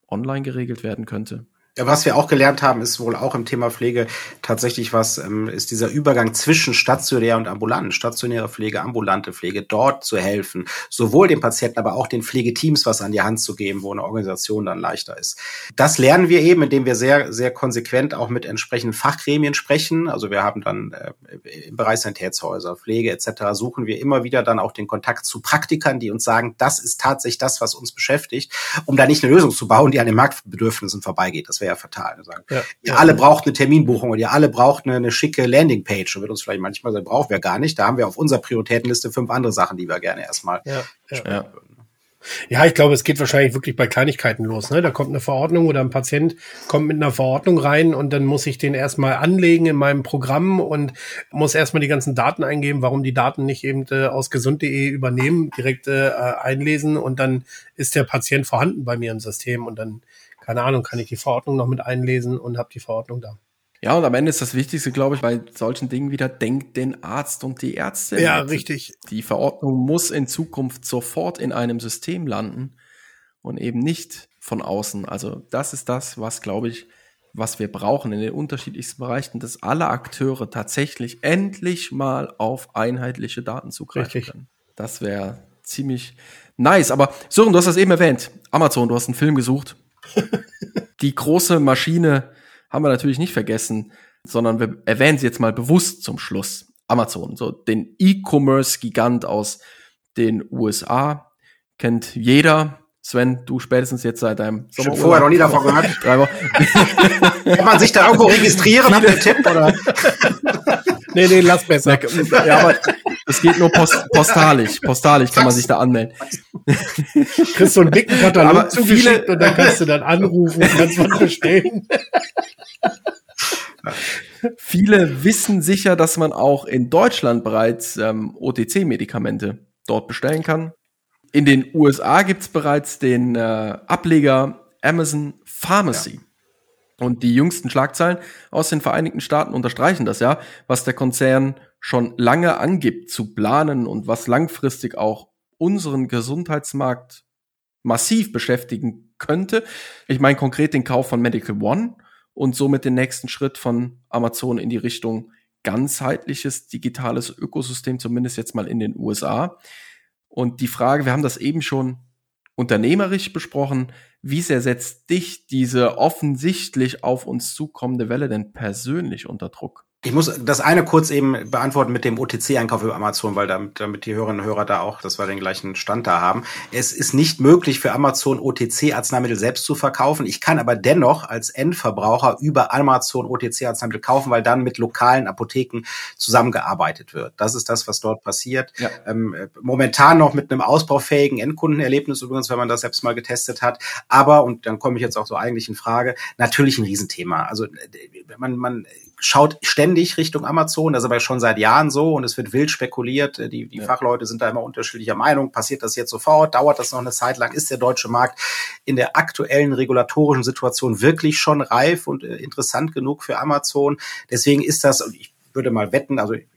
online geregelt werden könnte, was wir auch gelernt haben, ist wohl auch im Thema Pflege tatsächlich was, ähm, ist dieser Übergang zwischen stationär und ambulant, stationäre Pflege, ambulante Pflege, dort zu helfen, sowohl den Patienten, aber auch den Pflegeteams was an die Hand zu geben, wo eine Organisation dann leichter ist. Das lernen wir eben, indem wir sehr, sehr konsequent auch mit entsprechenden Fachgremien sprechen. Also wir haben dann äh, im Bereich Sanitätshäuser, Pflege etc. suchen wir immer wieder dann auch den Kontakt zu Praktikern, die uns sagen, das ist tatsächlich das, was uns beschäftigt, um da nicht eine Lösung zu bauen, die an den Marktbedürfnissen vorbeigeht. Das wäre ja fatal. Sagen, ja, ihr alle braucht eine Terminbuchung und ihr alle braucht eine, eine schicke Landingpage. Und wird uns vielleicht manchmal sagen, brauchen wir gar nicht. Da haben wir auf unserer Prioritätenliste fünf andere Sachen, die wir gerne erstmal ja, ja. Ja, ich glaube, es geht wahrscheinlich wirklich bei Kleinigkeiten los. Ne? Da kommt eine Verordnung oder ein Patient kommt mit einer Verordnung rein und dann muss ich den erstmal anlegen in meinem Programm und muss erstmal die ganzen Daten eingeben, warum die Daten nicht eben äh, aus gesund.de übernehmen, direkt äh, einlesen und dann ist der Patient vorhanden bei mir im System und dann keine Ahnung, kann ich die Verordnung noch mit einlesen und habe die Verordnung da. Ja, und am Ende ist das Wichtigste, glaube ich, bei solchen Dingen wieder, denkt den Arzt und die Ärzte. Ja, richtig. Die Verordnung muss in Zukunft sofort in einem System landen und eben nicht von außen. Also das ist das, was, glaube ich, was wir brauchen in den unterschiedlichsten Bereichen, dass alle Akteure tatsächlich endlich mal auf einheitliche Daten zugreifen Richtig. können. Das wäre ziemlich nice. Aber Sören, du hast das eben erwähnt. Amazon, du hast einen Film gesucht. Die große Maschine haben wir natürlich nicht vergessen, sondern wir erwähnen sie jetzt mal bewusst zum Schluss. Amazon, so den E-Commerce-Gigant aus den USA, kennt jeder. Sven, du spätestens jetzt seit deinem Sommerurlaub. vorher noch nie davon gehört. Drei Wochen. Kann man sich da irgendwo registrieren? Habt ihr einen Tipp? Oder? nee, nee, lass besser. Ja, aber es geht nur post postalisch. Postalisch kann man sich da anmelden. Kriegst so einen dicken Katalog aber zugeschickt und dann kannst du dann anrufen und kannst was bestellen. Viele wissen sicher, dass man auch in Deutschland bereits ähm, OTC-Medikamente dort bestellen kann. In den USA gibt's bereits den äh, Ableger Amazon Pharmacy. Ja. Und die jüngsten Schlagzeilen aus den Vereinigten Staaten unterstreichen das ja, was der Konzern schon lange angibt zu planen und was langfristig auch unseren Gesundheitsmarkt massiv beschäftigen könnte. Ich meine konkret den Kauf von Medical One und somit den nächsten Schritt von Amazon in die Richtung ganzheitliches digitales Ökosystem, zumindest jetzt mal in den USA. Und die Frage, wir haben das eben schon unternehmerisch besprochen, wie sehr setzt dich diese offensichtlich auf uns zukommende Welle denn persönlich unter Druck? Ich muss das eine kurz eben beantworten mit dem OTC-Einkauf über Amazon, weil damit, damit die Hörerinnen und Hörer da auch, dass wir den gleichen Stand da haben. Es ist nicht möglich für Amazon OTC-Arzneimittel selbst zu verkaufen. Ich kann aber dennoch als Endverbraucher über Amazon OTC-Arzneimittel kaufen, weil dann mit lokalen Apotheken zusammengearbeitet wird. Das ist das, was dort passiert. Ja. Ähm, momentan noch mit einem ausbaufähigen Endkundenerlebnis übrigens, wenn man das selbst mal getestet hat. Aber, und dann komme ich jetzt auch zur eigentlichen Frage, natürlich ein Riesenthema. Also man, man schaut ständig Richtung Amazon, das ist aber schon seit Jahren so und es wird wild spekuliert. Die, die ja. Fachleute sind da immer unterschiedlicher Meinung. Passiert das jetzt sofort? Dauert das noch eine Zeit lang? Ist der deutsche Markt in der aktuellen regulatorischen Situation wirklich schon reif und äh, interessant genug für Amazon? Deswegen ist das, und ich würde mal wetten, also ich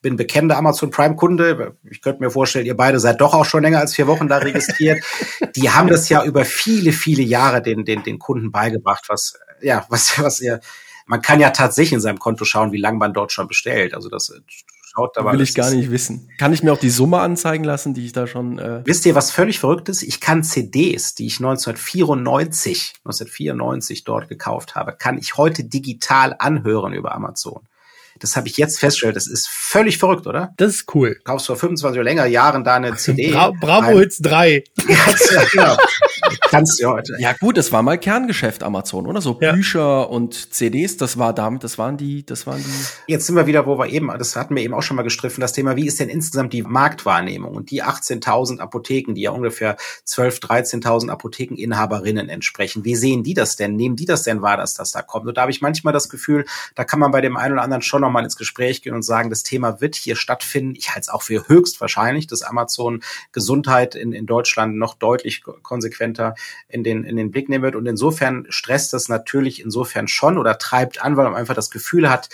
bin bekennender Amazon Prime Kunde. Ich könnte mir vorstellen, ihr beide seid doch auch schon länger als vier Wochen da registriert. Die haben das ja über viele, viele Jahre den, den, den Kunden beigebracht, was, ja, was, was ihr, man kann ja tatsächlich in seinem Konto schauen, wie lange man dort schon bestellt. Also das äh, schaut da Will ich gar nicht wissen. Kann ich mir auch die Summe anzeigen lassen, die ich da schon. Äh Wisst ihr, was völlig verrückt ist? Ich kann CDs, die ich 1994, 1994 dort gekauft habe, kann ich heute digital anhören über Amazon. Das habe ich jetzt festgestellt. Das ist völlig verrückt, oder? Das ist cool. Du kaufst vor 25 oder länger Jahren da eine CD. Bra Bravo Hits 3. ja, genau. Kannst du heute. Ja gut, das war mal Kerngeschäft Amazon, oder? So ja. Bücher und CDs, das war damit, das waren die, das waren die. Jetzt sind wir wieder, wo wir eben, das hatten wir eben auch schon mal gestriffen, das Thema, wie ist denn insgesamt die Marktwahrnehmung? Und die 18.000 Apotheken, die ja ungefähr 12, 13.000 Apothekeninhaberinnen entsprechen, wie sehen die das denn? Nehmen die das denn wahr, dass das da kommt? Und da habe ich manchmal das Gefühl, da kann man bei dem einen oder anderen schon nochmal ins Gespräch gehen und sagen, das Thema wird hier stattfinden. Ich halte es auch für höchstwahrscheinlich, dass Amazon Gesundheit in, in Deutschland noch deutlich konsequenter in den, in den Blick nehmen wird. Und insofern stresst das natürlich insofern schon oder treibt an, weil man einfach das Gefühl hat,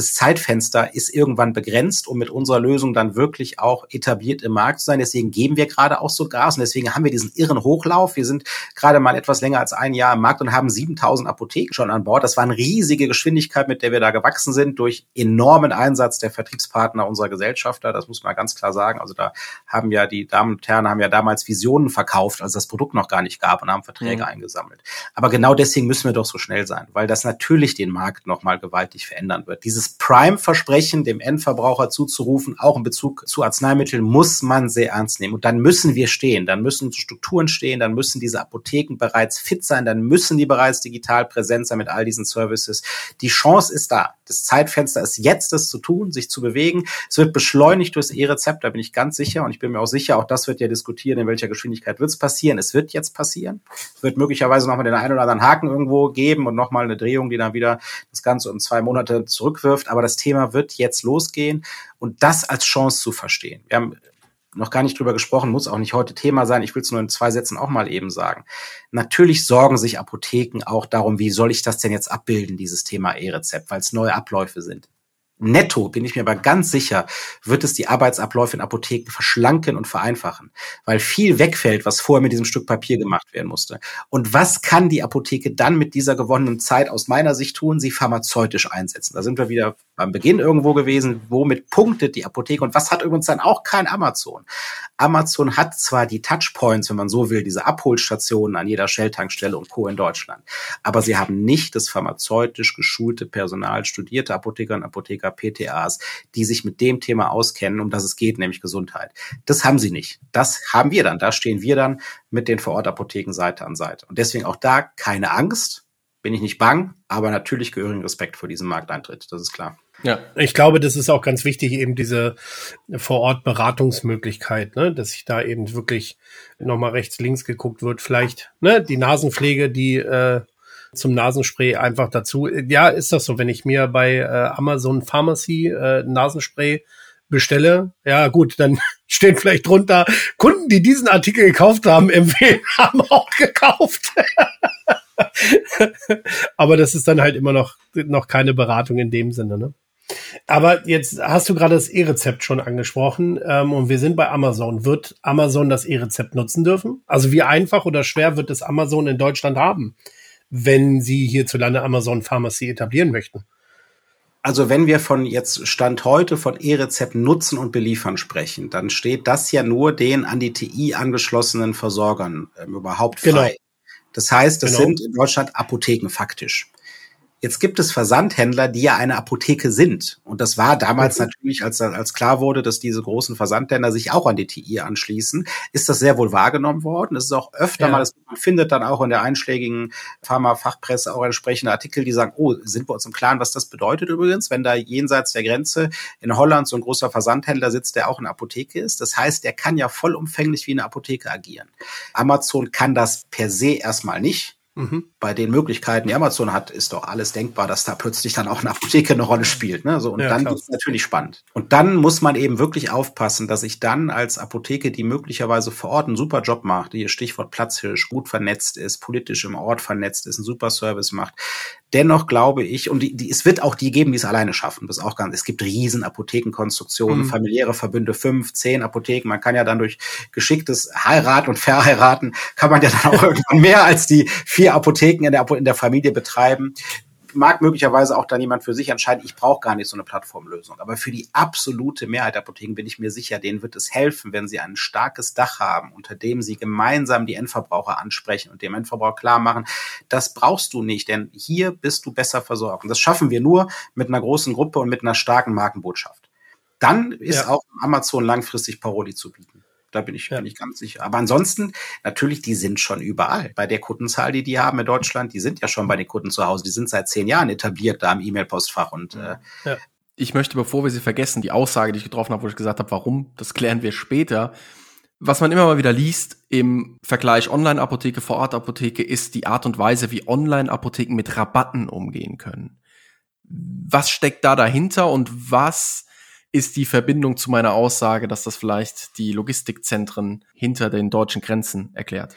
das Zeitfenster ist irgendwann begrenzt, um mit unserer Lösung dann wirklich auch etabliert im Markt zu sein. Deswegen geben wir gerade auch so Gas und deswegen haben wir diesen irren Hochlauf. Wir sind gerade mal etwas länger als ein Jahr im Markt und haben 7000 Apotheken schon an Bord. Das war eine riesige Geschwindigkeit, mit der wir da gewachsen sind durch enormen Einsatz der Vertriebspartner unserer Gesellschafter. Das muss man ganz klar sagen. Also da haben ja die Damen und Herren haben ja damals Visionen verkauft, als das Produkt noch gar nicht gab und haben Verträge mhm. eingesammelt. Aber genau deswegen müssen wir doch so schnell sein, weil das natürlich den Markt nochmal gewaltig verändern wird. Dieses Prime-Versprechen dem Endverbraucher zuzurufen, auch in Bezug zu Arzneimitteln, muss man sehr ernst nehmen. Und dann müssen wir stehen, dann müssen Strukturen stehen, dann müssen diese Apotheken bereits fit sein, dann müssen die bereits digital präsent sein mit all diesen Services. Die Chance ist da. Das Zeitfenster ist jetzt, das zu tun, sich zu bewegen. Es wird beschleunigt durchs E-Rezept, da bin ich ganz sicher. Und ich bin mir auch sicher, auch das wird ja diskutieren, in welcher Geschwindigkeit wird es passieren. Es wird jetzt passieren. Es wird möglicherweise nochmal den einen oder anderen Haken irgendwo geben und nochmal eine Drehung, die dann wieder das Ganze um zwei Monate zurückwirft. Aber das Thema wird jetzt losgehen und das als Chance zu verstehen. Wir haben noch gar nicht drüber gesprochen, muss auch nicht heute Thema sein. Ich will es nur in zwei Sätzen auch mal eben sagen. Natürlich sorgen sich Apotheken auch darum, wie soll ich das denn jetzt abbilden, dieses Thema E-Rezept, weil es neue Abläufe sind netto, bin ich mir aber ganz sicher, wird es die Arbeitsabläufe in Apotheken verschlanken und vereinfachen, weil viel wegfällt, was vorher mit diesem Stück Papier gemacht werden musste. Und was kann die Apotheke dann mit dieser gewonnenen Zeit aus meiner Sicht tun? Sie pharmazeutisch einsetzen. Da sind wir wieder beim Beginn irgendwo gewesen. Womit punktet die Apotheke? Und was hat übrigens dann auch kein Amazon? Amazon hat zwar die Touchpoints, wenn man so will, diese Abholstationen an jeder Shell-Tankstelle und Co. in Deutschland, aber sie haben nicht das pharmazeutisch geschulte Personal, studierte Apotheker und Apotheker PTAs, die sich mit dem Thema auskennen, um das es geht, nämlich Gesundheit. Das haben sie nicht. Das haben wir dann. Da stehen wir dann mit den Vorortapotheken Seite an Seite. Und deswegen auch da keine Angst, bin ich nicht bang, aber natürlich gehörigen Respekt vor diesem Markteintritt. Das ist klar. Ja, ich glaube, das ist auch ganz wichtig, eben diese Vor-Ort-Beratungsmöglichkeit, ne? dass sich da eben wirklich nochmal rechts, links geguckt wird. Vielleicht ne? die Nasenpflege, die äh, zum Nasenspray einfach dazu. Ja, ist das so, wenn ich mir bei äh, Amazon Pharmacy äh, Nasenspray bestelle, ja gut, dann steht vielleicht drunter, Kunden, die diesen Artikel gekauft haben, empfehlen, haben auch gekauft. Aber das ist dann halt immer noch, noch keine Beratung in dem Sinne, ne? Aber jetzt hast du gerade das E-Rezept schon angesprochen ähm, und wir sind bei Amazon. Wird Amazon das E-Rezept nutzen dürfen? Also wie einfach oder schwer wird es Amazon in Deutschland haben? Wenn Sie hierzulande Amazon Pharmacy etablieren möchten? Also wenn wir von jetzt Stand heute von E-Rezept nutzen und beliefern sprechen, dann steht das ja nur den an die TI angeschlossenen Versorgern ähm, überhaupt frei. Genau. Das heißt, das genau. sind in Deutschland Apotheken faktisch. Jetzt gibt es Versandhändler, die ja eine Apotheke sind. Und das war damals mhm. natürlich, als, als klar wurde, dass diese großen Versandhändler sich auch an die TI anschließen, ist das sehr wohl wahrgenommen worden. Es ist auch öfter ja. mal, man findet dann auch in der einschlägigen Pharma-Fachpresse auch entsprechende Artikel, die sagen, oh, sind wir uns im Klaren, was das bedeutet übrigens, wenn da jenseits der Grenze in Holland so ein großer Versandhändler sitzt, der auch eine Apotheke ist. Das heißt, der kann ja vollumfänglich wie eine Apotheke agieren. Amazon kann das per se erstmal nicht. Mhm. Bei den Möglichkeiten, die Amazon hat, ist doch alles denkbar, dass da plötzlich dann auch eine Apotheke eine Rolle spielt. Ne? So, und ja, dann ist es natürlich spannend. Und dann muss man eben wirklich aufpassen, dass ich dann als Apotheke, die möglicherweise vor Ort einen super Job macht, die Stichwort Platzhirsch, gut vernetzt ist, politisch im Ort vernetzt ist, einen super Service macht, Dennoch glaube ich, und die, die, es wird auch die geben, die es alleine schaffen. Das ist auch ganz, es gibt riesen Apothekenkonstruktionen, mhm. familiäre Verbünde, fünf, zehn Apotheken. Man kann ja dann durch geschicktes Heiraten und Verheiraten, kann man ja dann auch irgendwann mehr als die vier Apotheken in der, in der Familie betreiben mag möglicherweise auch dann jemand für sich entscheiden, ich brauche gar nicht so eine Plattformlösung. Aber für die absolute Mehrheit der Apotheken bin ich mir sicher, denen wird es helfen, wenn sie ein starkes Dach haben, unter dem sie gemeinsam die Endverbraucher ansprechen und dem Endverbraucher klar machen, das brauchst du nicht, denn hier bist du besser versorgt. Und das schaffen wir nur mit einer großen Gruppe und mit einer starken Markenbotschaft. Dann ist ja. auch Amazon langfristig Paroli zu bieten. Da bin ich, ja. bin ich ganz sicher. Aber ansonsten, natürlich, die sind schon überall. Bei der Kundenzahl, die die haben in Deutschland, die sind ja schon bei den Kunden zu Hause. Die sind seit zehn Jahren etabliert da im E-Mail-Postfach und äh, ja. Ich möchte, bevor wir sie vergessen, die Aussage, die ich getroffen habe, wo ich gesagt habe, warum, das klären wir später. Was man immer mal wieder liest im Vergleich Online-Apotheke, Vor-Ort-Apotheke, ist die Art und Weise, wie Online-Apotheken mit Rabatten umgehen können. Was steckt da dahinter und was ist die Verbindung zu meiner Aussage, dass das vielleicht die Logistikzentren hinter den deutschen Grenzen erklärt?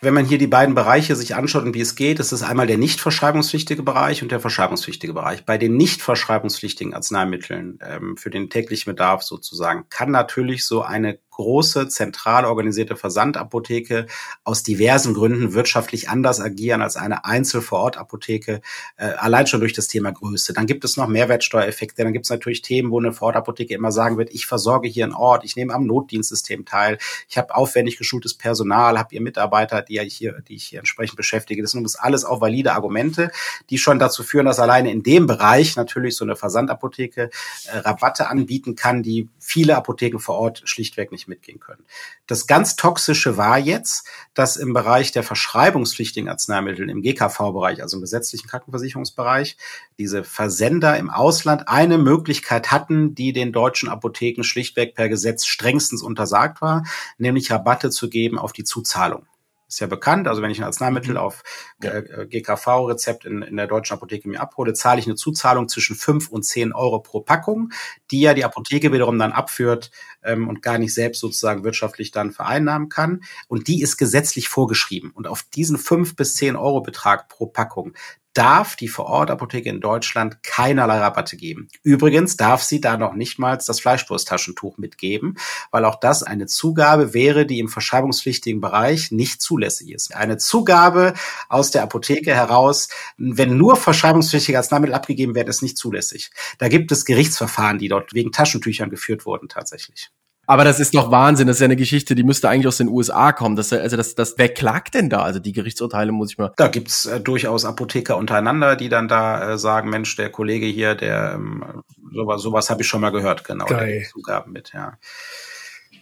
Wenn man hier die beiden Bereiche sich anschaut und wie es geht, ist es einmal der nicht verschreibungspflichtige Bereich und der verschreibungspflichtige Bereich. Bei den nicht verschreibungspflichtigen Arzneimitteln ähm, für den täglichen Bedarf sozusagen kann natürlich so eine große, zentral organisierte Versandapotheke aus diversen Gründen wirtschaftlich anders agieren als eine Einzel-Vor-Ort-Apotheke, äh, allein schon durch das Thema Größe. Dann gibt es noch Mehrwertsteuereffekte, dann gibt es natürlich Themen, wo eine Vor-Ort-Apotheke immer sagen wird, ich versorge hier einen Ort, ich nehme am Notdienstsystem teil, ich habe aufwendig geschultes Personal, habe ihr Mitarbeiter, die, ich hier, die ich hier entsprechend beschäftige. Das sind alles auch valide Argumente, die schon dazu führen, dass alleine in dem Bereich natürlich so eine Versandapotheke äh, Rabatte anbieten kann, die viele Apotheken vor Ort schlichtweg nicht mitgehen können. Das ganz Toxische war jetzt, dass im Bereich der verschreibungspflichtigen Arzneimittel, im GKV-Bereich, also im gesetzlichen Krankenversicherungsbereich, diese Versender im Ausland eine Möglichkeit hatten, die den deutschen Apotheken schlichtweg per Gesetz strengstens untersagt war, nämlich Rabatte zu geben auf die Zuzahlung ist ja bekannt. Also wenn ich ein Arzneimittel mhm. auf äh, GKV-Rezept in, in der deutschen Apotheke mir abhole, zahle ich eine Zuzahlung zwischen fünf und zehn Euro pro Packung, die ja die Apotheke wiederum dann abführt ähm, und gar nicht selbst sozusagen wirtschaftlich dann vereinnahmen kann. Und die ist gesetzlich vorgeschrieben. Und auf diesen fünf bis zehn Euro Betrag pro Packung, darf die Vorortapotheke in Deutschland keinerlei Rabatte geben. Übrigens darf sie da noch nicht mal das Fleischwursttaschentuch mitgeben, weil auch das eine Zugabe wäre, die im verschreibungspflichtigen Bereich nicht zulässig ist. Eine Zugabe aus der Apotheke heraus, wenn nur verschreibungspflichtige Arzneimittel abgegeben werden, ist nicht zulässig. Da gibt es Gerichtsverfahren, die dort wegen Taschentüchern geführt wurden tatsächlich. Aber das ist doch Wahnsinn. Das ist ja eine Geschichte, die müsste eigentlich aus den USA kommen. Das, also das, das, wer klagt denn da? Also die Gerichtsurteile muss ich mal. Da gibt's äh, durchaus Apotheker untereinander, die dann da äh, sagen, Mensch, der Kollege hier, der ähm, sowas, sowas habe ich schon mal gehört, genau. Geil. Zugaben mit, ja.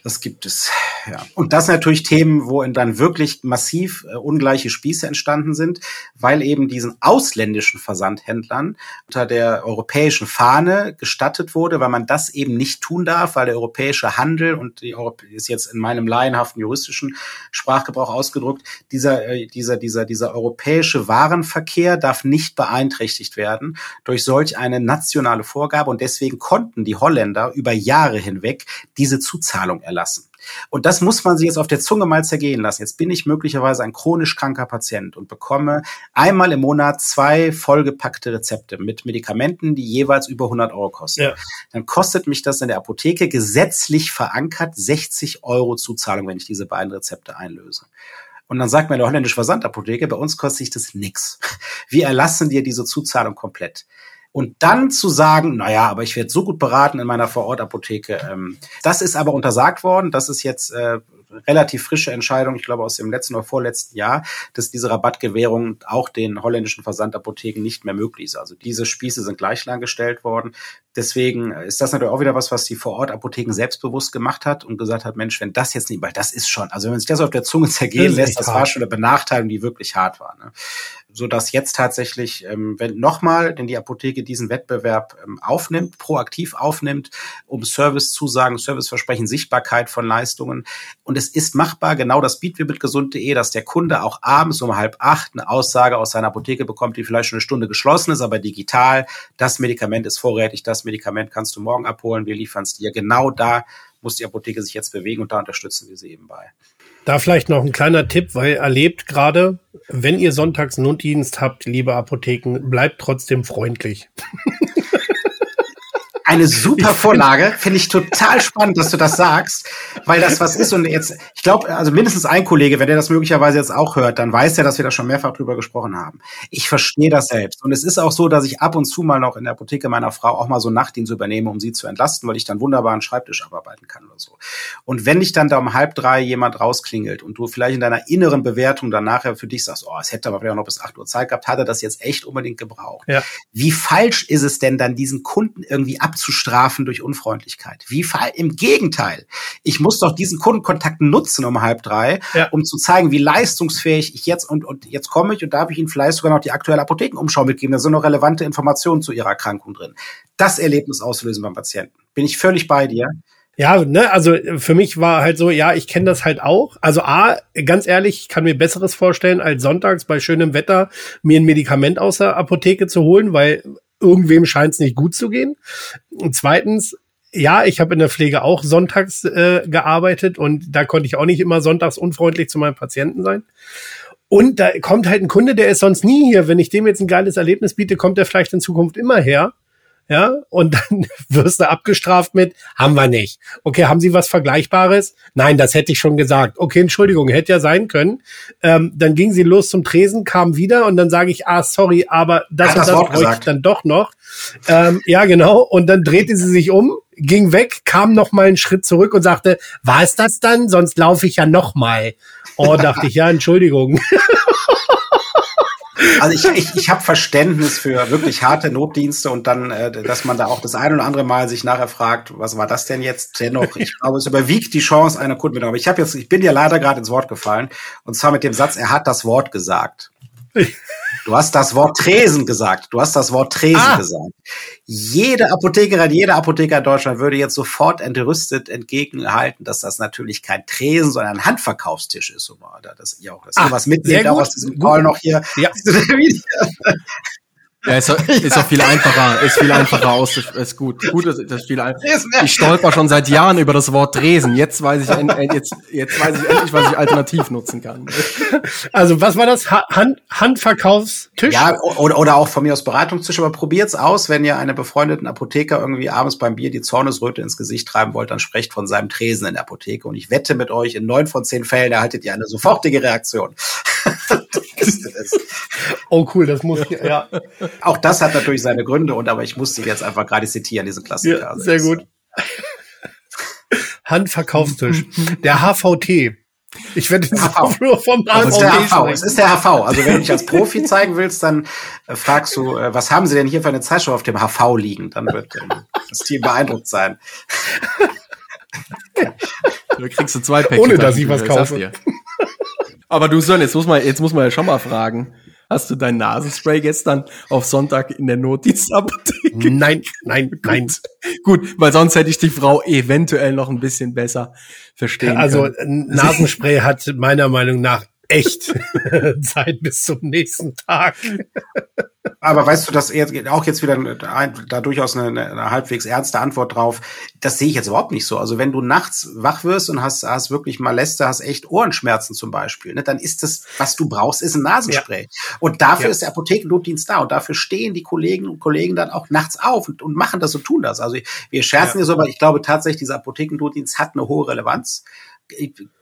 Das gibt es. Ja. Und das natürlich Themen, wo dann wirklich massiv äh, ungleiche Spieße entstanden sind, weil eben diesen ausländischen Versandhändlern unter der europäischen Fahne gestattet wurde, weil man das eben nicht tun darf, weil der europäische Handel und die Europ ist jetzt in meinem laienhaften juristischen Sprachgebrauch ausgedrückt, dieser, äh, dieser, dieser, dieser europäische Warenverkehr darf nicht beeinträchtigt werden durch solch eine nationale Vorgabe und deswegen konnten die Holländer über Jahre hinweg diese Zuzahlung erlangen lassen. Und das muss man sich jetzt auf der Zunge mal zergehen lassen. Jetzt bin ich möglicherweise ein chronisch kranker Patient und bekomme einmal im Monat zwei vollgepackte Rezepte mit Medikamenten, die jeweils über 100 Euro kosten. Ja. Dann kostet mich das in der Apotheke gesetzlich verankert 60 Euro Zuzahlung, wenn ich diese beiden Rezepte einlöse. Und dann sagt mir der holländische Versandapotheke, bei uns kostet sich das nix. Wir erlassen dir diese Zuzahlung komplett. Und dann zu sagen, naja, aber ich werde so gut beraten in meiner Vorortapotheke. Ähm, das ist aber untersagt worden. Das ist jetzt äh, relativ frische Entscheidung, ich glaube aus dem letzten oder vorletzten Jahr, dass diese Rabattgewährung auch den holländischen Versandapotheken nicht mehr möglich ist. Also diese Spieße sind gleich lang gestellt worden. Deswegen ist das natürlich auch wieder was, was die Vorortapotheken selbstbewusst gemacht hat und gesagt hat, Mensch, wenn das jetzt nicht, weil das ist schon, also wenn man sich das auf der Zunge zergehen das lässt, das war schon eine Benachteiligung, die wirklich hart war. Ne? so dass jetzt tatsächlich, ähm, wenn nochmal, denn die Apotheke diesen Wettbewerb ähm, aufnimmt, proaktiv aufnimmt, um Servicezusagen, Serviceversprechen, Sichtbarkeit von Leistungen. Und es ist machbar, genau das bieten wir mit gesund.de, dass der Kunde auch abends um halb acht eine Aussage aus seiner Apotheke bekommt, die vielleicht schon eine Stunde geschlossen ist, aber digital. Das Medikament ist vorrätig, das Medikament kannst du morgen abholen, wir liefern es dir. Genau da muss die Apotheke sich jetzt bewegen und da unterstützen wir sie eben bei. Da vielleicht noch ein kleiner Tipp, weil erlebt gerade, wenn ihr sonntags Notdienst habt, liebe Apotheken, bleibt trotzdem freundlich. eine super Vorlage. Finde ich total spannend, dass du das sagst, weil das was ist. Und jetzt, ich glaube, also mindestens ein Kollege, wenn der das möglicherweise jetzt auch hört, dann weiß er, dass wir da schon mehrfach drüber gesprochen haben. Ich verstehe das selbst. Und es ist auch so, dass ich ab und zu mal noch in der Apotheke meiner Frau auch mal so Nachtdienst übernehme, um sie zu entlasten, weil ich dann wunderbar einen Schreibtisch abarbeiten kann oder so. Und wenn dich dann da um halb drei jemand rausklingelt und du vielleicht in deiner inneren Bewertung dann nachher für dich sagst, oh, es hätte aber vielleicht noch bis acht Uhr Zeit gehabt, hat er das jetzt echt unbedingt gebraucht. Ja. Wie falsch ist es denn dann, diesen Kunden irgendwie abzustrafen durch Unfreundlichkeit? Wie fall im Gegenteil. Ich muss doch diesen Kundenkontakt nutzen um halb drei, ja. um zu zeigen, wie leistungsfähig ich jetzt und, und jetzt komme ich und darf ich Ihnen vielleicht sogar noch die aktuelle Apothekenumschau mitgeben. Da sind noch relevante Informationen zu Ihrer Erkrankung drin. Das Erlebnis auslösen beim Patienten. Bin ich völlig bei dir. Ja, ne, also für mich war halt so, ja, ich kenne das halt auch. Also A, ganz ehrlich, ich kann mir Besseres vorstellen, als sonntags bei schönem Wetter mir ein Medikament aus der Apotheke zu holen, weil irgendwem scheint es nicht gut zu gehen. Und zweitens, ja, ich habe in der Pflege auch sonntags äh, gearbeitet und da konnte ich auch nicht immer sonntags unfreundlich zu meinem Patienten sein. Und da kommt halt ein Kunde, der ist sonst nie hier. Wenn ich dem jetzt ein geiles Erlebnis biete, kommt er vielleicht in Zukunft immer her ja, und dann wirst du abgestraft mit, haben wir nicht. Okay, haben Sie was Vergleichbares? Nein, das hätte ich schon gesagt. Okay, Entschuldigung, hätte ja sein können. Ähm, dann ging sie los zum Tresen, kam wieder und dann sage ich, ah, sorry, aber das und das, das bräuchte ich dann doch noch. Ähm, ja, genau. Und dann drehte sie sich um, ging weg, kam noch mal einen Schritt zurück und sagte, war es das dann? Sonst laufe ich ja noch mal. Oh, dachte ich, ja, Entschuldigung. Also ich, ich, ich habe Verständnis für wirklich harte Notdienste und dann, äh, dass man da auch das ein oder andere Mal sich nachher fragt, was war das denn jetzt? Dennoch, ich glaube, es überwiegt die Chance einer Kundenbindung. Aber ich habe jetzt, ich bin dir leider gerade ins Wort gefallen und zwar mit dem Satz, er hat das Wort gesagt. Du hast das Wort Tresen gesagt. Du hast das Wort Tresen ah. gesagt. Jede Apothekerin, jeder Apotheker in Deutschland würde jetzt sofort entrüstet entgegenhalten, dass das natürlich kein Tresen, sondern ein Handverkaufstisch ist. So war das ihr auch. Das ah, was mitnehmt auch aus diesem Call noch hier. Ja. Ja, ist, ist auch viel einfacher, ist viel einfacher auszusprechen. Ist gut, gut, ist, ist viel einfacher. Ich stolper schon seit Jahren über das Wort Dresen. Jetzt weiß ich, jetzt, jetzt weiß ich endlich, was ich alternativ nutzen kann. Also, was war das? Hand, Handverkaufstisch? Ja, oder, oder auch von mir aus Beratungstisch, aber probiert's aus, wenn ihr einen befreundeten Apotheker irgendwie abends beim Bier die Zornesröte ins Gesicht treiben wollt, dann sprecht von seinem Tresen in der Apotheke. Und ich wette mit euch, in neun von zehn Fällen erhaltet ihr eine sofortige Reaktion. oh cool, das muss ja. Auch das hat natürlich seine Gründe und aber ich muss sie jetzt einfach gerade zitieren, diesen Klassiker. Ja, sehr gut. Handverkaufstisch. Der HVT. Ich werde den HV. nur vom ist, der HV. es ist der HV. Also wenn du dich als Profi zeigen willst, dann äh, fragst du, äh, was haben sie denn hier für eine Zeitschrift auf dem HV liegen? Dann wird äh, das Team beeindruckt sein. Du kriegst du zwei Päckchen. Ohne dass ich was kaufe. Aber du Sören, jetzt muss man, jetzt muss man ja schon mal fragen. Hast du dein Nasenspray gestern auf Sonntag in der Notdienstapotheke? Nein, nein, nein. Gut, weil sonst hätte ich die Frau eventuell noch ein bisschen besser verstehen also, können. Also Nasenspray hat meiner Meinung nach echt Zeit bis zum nächsten Tag. Aber weißt du, dass jetzt auch jetzt wieder da durchaus eine, eine, halbwegs ernste Antwort drauf. Das sehe ich jetzt überhaupt nicht so. Also wenn du nachts wach wirst und hast, hast wirklich Maleste, hast echt Ohrenschmerzen zum Beispiel, ne, dann ist das, was du brauchst, ist ein Nasenspray. Ja. Und dafür ja. ist der Apothekennotdienst da und dafür stehen die Kollegen und Kollegen dann auch nachts auf und, und machen das und tun das. Also wir scherzen ja. hier so, aber ich glaube tatsächlich, dieser Apothekennotdienst hat eine hohe Relevanz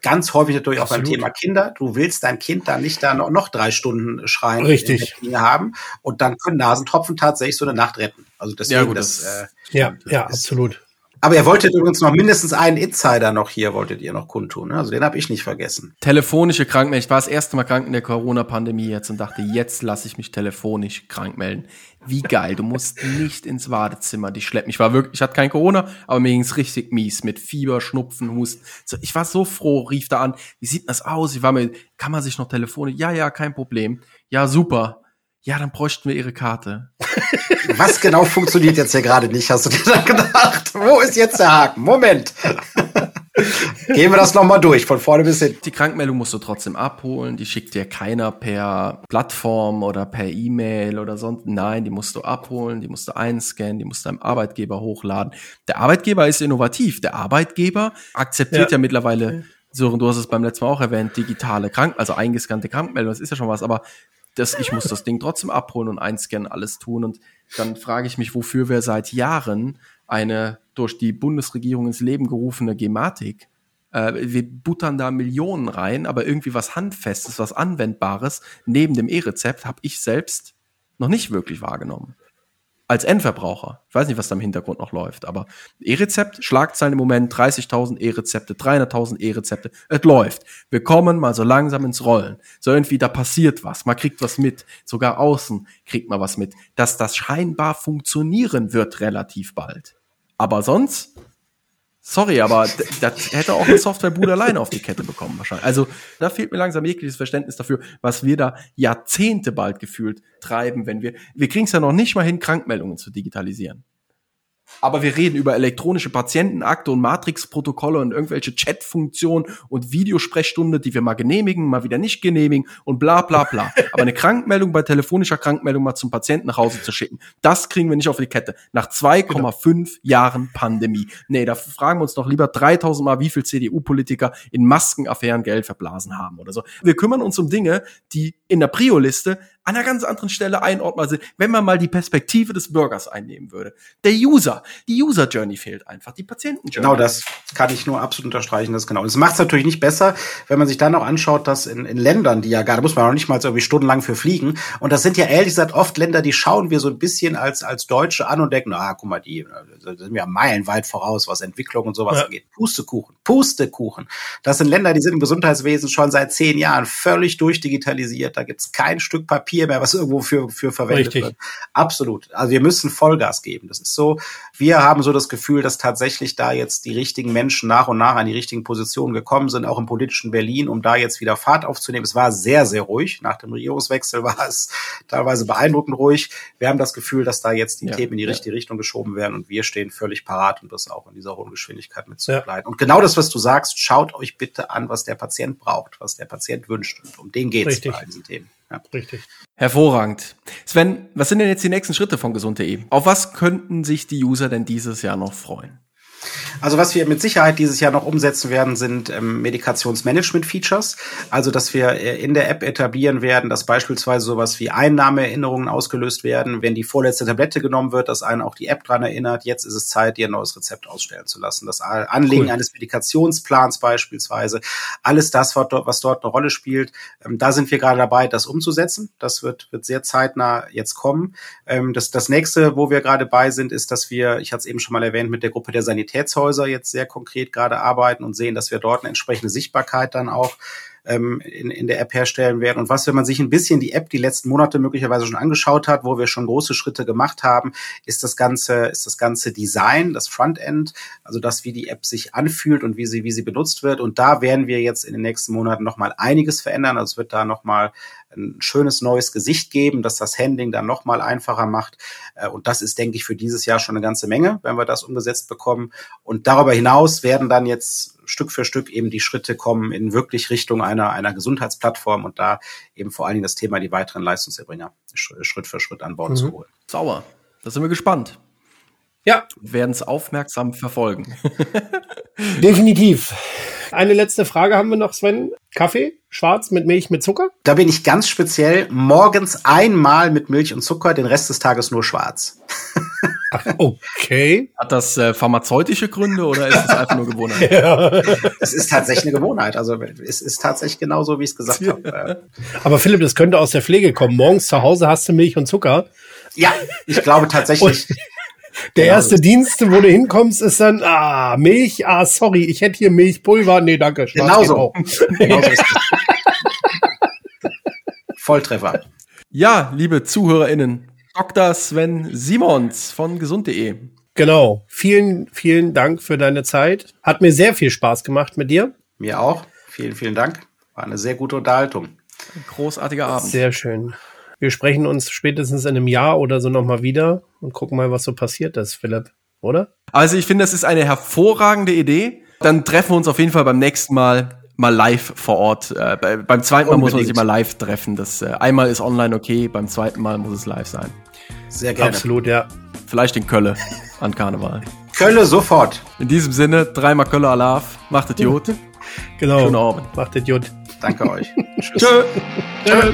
ganz häufig natürlich auch Absolut. beim Thema Kinder. Du willst dein Kind da nicht da noch, noch drei Stunden schreien Richtig. haben und dann können Nasentropfen tatsächlich so eine Nacht retten. Also deswegen ja, gut, das, das äh, ja, ja, absolut. Aber ihr wolltet übrigens noch mindestens einen Insider noch hier, wolltet ihr noch kundtun. Ne? Also den habe ich nicht vergessen. Telefonische Krankmeldung. Ich war das erste Mal krank in der Corona-Pandemie jetzt und dachte, jetzt lasse ich mich telefonisch krank melden. Wie geil, du musst nicht ins Wartezimmer dich schleppen. Ich war wirklich, ich hatte kein Corona, aber mir ging's richtig mies mit Fieber, Schnupfen, Husten. So, ich war so froh, rief da an, wie sieht das aus? Ich war mir, kann man sich noch telefonisch? Ja, ja, kein Problem. Ja, super ja, dann bräuchten wir ihre Karte. Was genau funktioniert jetzt hier gerade nicht, hast du dir dann gedacht? Wo ist jetzt der Haken? Moment. Gehen wir das nochmal durch, von vorne bis hin. Die Krankmeldung musst du trotzdem abholen. Die schickt dir keiner per Plattform oder per E-Mail oder sonst. Nein, die musst du abholen, die musst du einscannen, die musst du deinem Arbeitgeber hochladen. Der Arbeitgeber ist innovativ. Der Arbeitgeber akzeptiert ja, ja mittlerweile Sören, du hast es beim letzten Mal auch erwähnt, digitale Krank, also eingescannte Krankmeldung, das ist ja schon was, aber das, ich muss das Ding trotzdem abholen und einscannen, alles tun. Und dann frage ich mich, wofür wir seit Jahren eine durch die Bundesregierung ins Leben gerufene Gematik. Äh, wir buttern da Millionen rein, aber irgendwie was Handfestes, was Anwendbares neben dem E-Rezept habe ich selbst noch nicht wirklich wahrgenommen als Endverbraucher. Ich weiß nicht, was da im Hintergrund noch läuft, aber E-Rezept, Schlagzeilen im Moment, 30.000 E-Rezepte, 300.000 E-Rezepte, es läuft. Wir kommen mal so langsam ins Rollen. So irgendwie, da passiert was, man kriegt was mit, sogar außen kriegt man was mit, dass das scheinbar funktionieren wird relativ bald. Aber sonst Sorry, aber das hätte auch eine Softwarebude alleine auf die Kette bekommen wahrscheinlich. Also da fehlt mir langsam jegliches Verständnis dafür, was wir da Jahrzehnte bald gefühlt treiben, wenn wir, wir kriegen es ja noch nicht mal hin, Krankmeldungen zu digitalisieren. Aber wir reden über elektronische Patientenakte und Matrix-Protokolle und irgendwelche Chat-Funktionen und Videosprechstunde, die wir mal genehmigen, mal wieder nicht genehmigen und bla bla bla. Aber eine Krankmeldung bei telefonischer Krankmeldung mal zum Patienten nach Hause zu schicken, das kriegen wir nicht auf die Kette. Nach 2,5 genau. Jahren Pandemie. Nee, da fragen wir uns doch lieber 3000 Mal, wie viel CDU-Politiker in Maskenaffären Geld verblasen haben oder so. Wir kümmern uns um Dinge, die in der Prio-Liste an einer ganz anderen Stelle einordnen sind, wenn man mal die Perspektive des Bürgers einnehmen würde. Der User, die User Journey fehlt einfach, die Patienten Journey. Genau, das kann ich nur absolut unterstreichen, das genau. Und es macht es natürlich nicht besser, wenn man sich dann auch anschaut, dass in, in Ländern, die ja gar, da muss man auch nicht mal irgendwie stundenlang für fliegen. Und das sind ja ehrlich gesagt oft Länder, die schauen wir so ein bisschen als, als Deutsche an und denken, ah, guck mal, die, die sind ja meilenweit voraus, was Entwicklung und sowas ja. angeht. Pustekuchen, Pustekuchen. Das sind Länder, die sind im Gesundheitswesen schon seit zehn Jahren völlig durchdigitalisiert. Da gibt's kein Stück Papier Papier mehr, was irgendwo für, für verwendet Richtig. wird. Absolut. Also wir müssen Vollgas geben. Das ist so, wir haben so das Gefühl, dass tatsächlich da jetzt die richtigen Menschen nach und nach an die richtigen Positionen gekommen sind, auch im politischen Berlin, um da jetzt wieder Fahrt aufzunehmen. Es war sehr, sehr ruhig. Nach dem Regierungswechsel war es teilweise beeindruckend ruhig. Wir haben das Gefühl, dass da jetzt die ja, Themen in die ja. richtige Richtung geschoben werden und wir stehen völlig parat, um das auch in dieser hohen Geschwindigkeit mitzubegleiten. Ja. Und genau das, was du sagst, schaut euch bitte an, was der Patient braucht, was der Patient wünscht. Und um den geht es bei diesen Themen. Ja. Richtig. Hervorragend. Sven, was sind denn jetzt die nächsten Schritte von gesund.de? Auf was könnten sich die User denn dieses Jahr noch freuen? Also was wir mit Sicherheit dieses Jahr noch umsetzen werden, sind ähm, Medikationsmanagement-Features. Also dass wir äh, in der App etablieren werden, dass beispielsweise sowas wie Einnahmeerinnerungen ausgelöst werden, wenn die vorletzte Tablette genommen wird, dass einen auch die App dran erinnert, jetzt ist es Zeit, dir ein neues Rezept ausstellen zu lassen. Das Anlegen cool. eines Medikationsplans beispielsweise, alles das, was dort, was dort eine Rolle spielt, ähm, da sind wir gerade dabei, das umzusetzen. Das wird, wird sehr zeitnah jetzt kommen. Ähm, das, das nächste, wo wir gerade bei sind, ist, dass wir, ich hatte es eben schon mal erwähnt, mit der Gruppe der Sanitätshäuser Krankenhäuser jetzt sehr konkret gerade arbeiten und sehen, dass wir dort eine entsprechende Sichtbarkeit dann auch ähm, in, in der App herstellen werden. Und was, wenn man sich ein bisschen die App die letzten Monate möglicherweise schon angeschaut hat, wo wir schon große Schritte gemacht haben, ist das ganze, ist das ganze Design, das Frontend, also das, wie die App sich anfühlt und wie sie, wie sie benutzt wird. Und da werden wir jetzt in den nächsten Monaten nochmal einiges verändern. Also es wird da nochmal ein schönes neues Gesicht geben, das das Handling dann nochmal einfacher macht. Äh, und das ist, denke ich, für dieses Jahr schon eine ganze Menge, wenn wir das umgesetzt bekommen. Und darüber hinaus werden dann jetzt Stück für Stück eben die Schritte kommen in wirklich Richtung einer, einer Gesundheitsplattform und da eben vor allen Dingen das Thema die weiteren Leistungserbringer Schritt für Schritt an Bord mhm. zu holen. Sauber. Da sind wir gespannt. Ja. Werden es aufmerksam verfolgen. Definitiv. Eine letzte Frage haben wir noch, Sven. Kaffee? Schwarz mit Milch mit Zucker? Da bin ich ganz speziell morgens einmal mit Milch und Zucker, den Rest des Tages nur schwarz. Ach, okay. Hat das äh, pharmazeutische Gründe oder ist es einfach nur Gewohnheit? ja. Es ist tatsächlich eine Gewohnheit. Also es ist tatsächlich genauso, wie ich es gesagt habe. Aber Philipp, das könnte aus der Pflege kommen. Morgens zu Hause hast du Milch und Zucker. Ja, ich glaube tatsächlich. Und der genau. erste Dienst, wo du hinkommst, ist dann, ah, Milch, ah, sorry, ich hätte hier Milchpulver. Nee, danke. Genauso. Genauso Volltreffer. Ja, liebe ZuhörerInnen, Dr. Sven Simons von gesund.de. Genau. Vielen, vielen Dank für deine Zeit. Hat mir sehr viel Spaß gemacht mit dir. Mir auch. Vielen, vielen Dank. War eine sehr gute Unterhaltung. Ein großartiger Abend. Sehr schön. Wir sprechen uns spätestens in einem Jahr oder so nochmal wieder und gucken mal, was so passiert ist, Philipp, oder? Also ich finde, das ist eine hervorragende Idee. Dann treffen wir uns auf jeden Fall beim nächsten Mal mal live vor Ort. Äh, bei, beim zweiten Mal Unbedingt. muss man sich mal live treffen. Das äh, einmal ist online okay, beim zweiten Mal muss es live sein. Sehr gerne. Absolut, ja. Vielleicht in Kölle an Karneval. Kölle sofort. In diesem Sinne, dreimal Kölle Alaf. Macht es gut. genau. Schönen Abend. Macht es gut. Danke euch. Tschüss. Tschö. Tschö.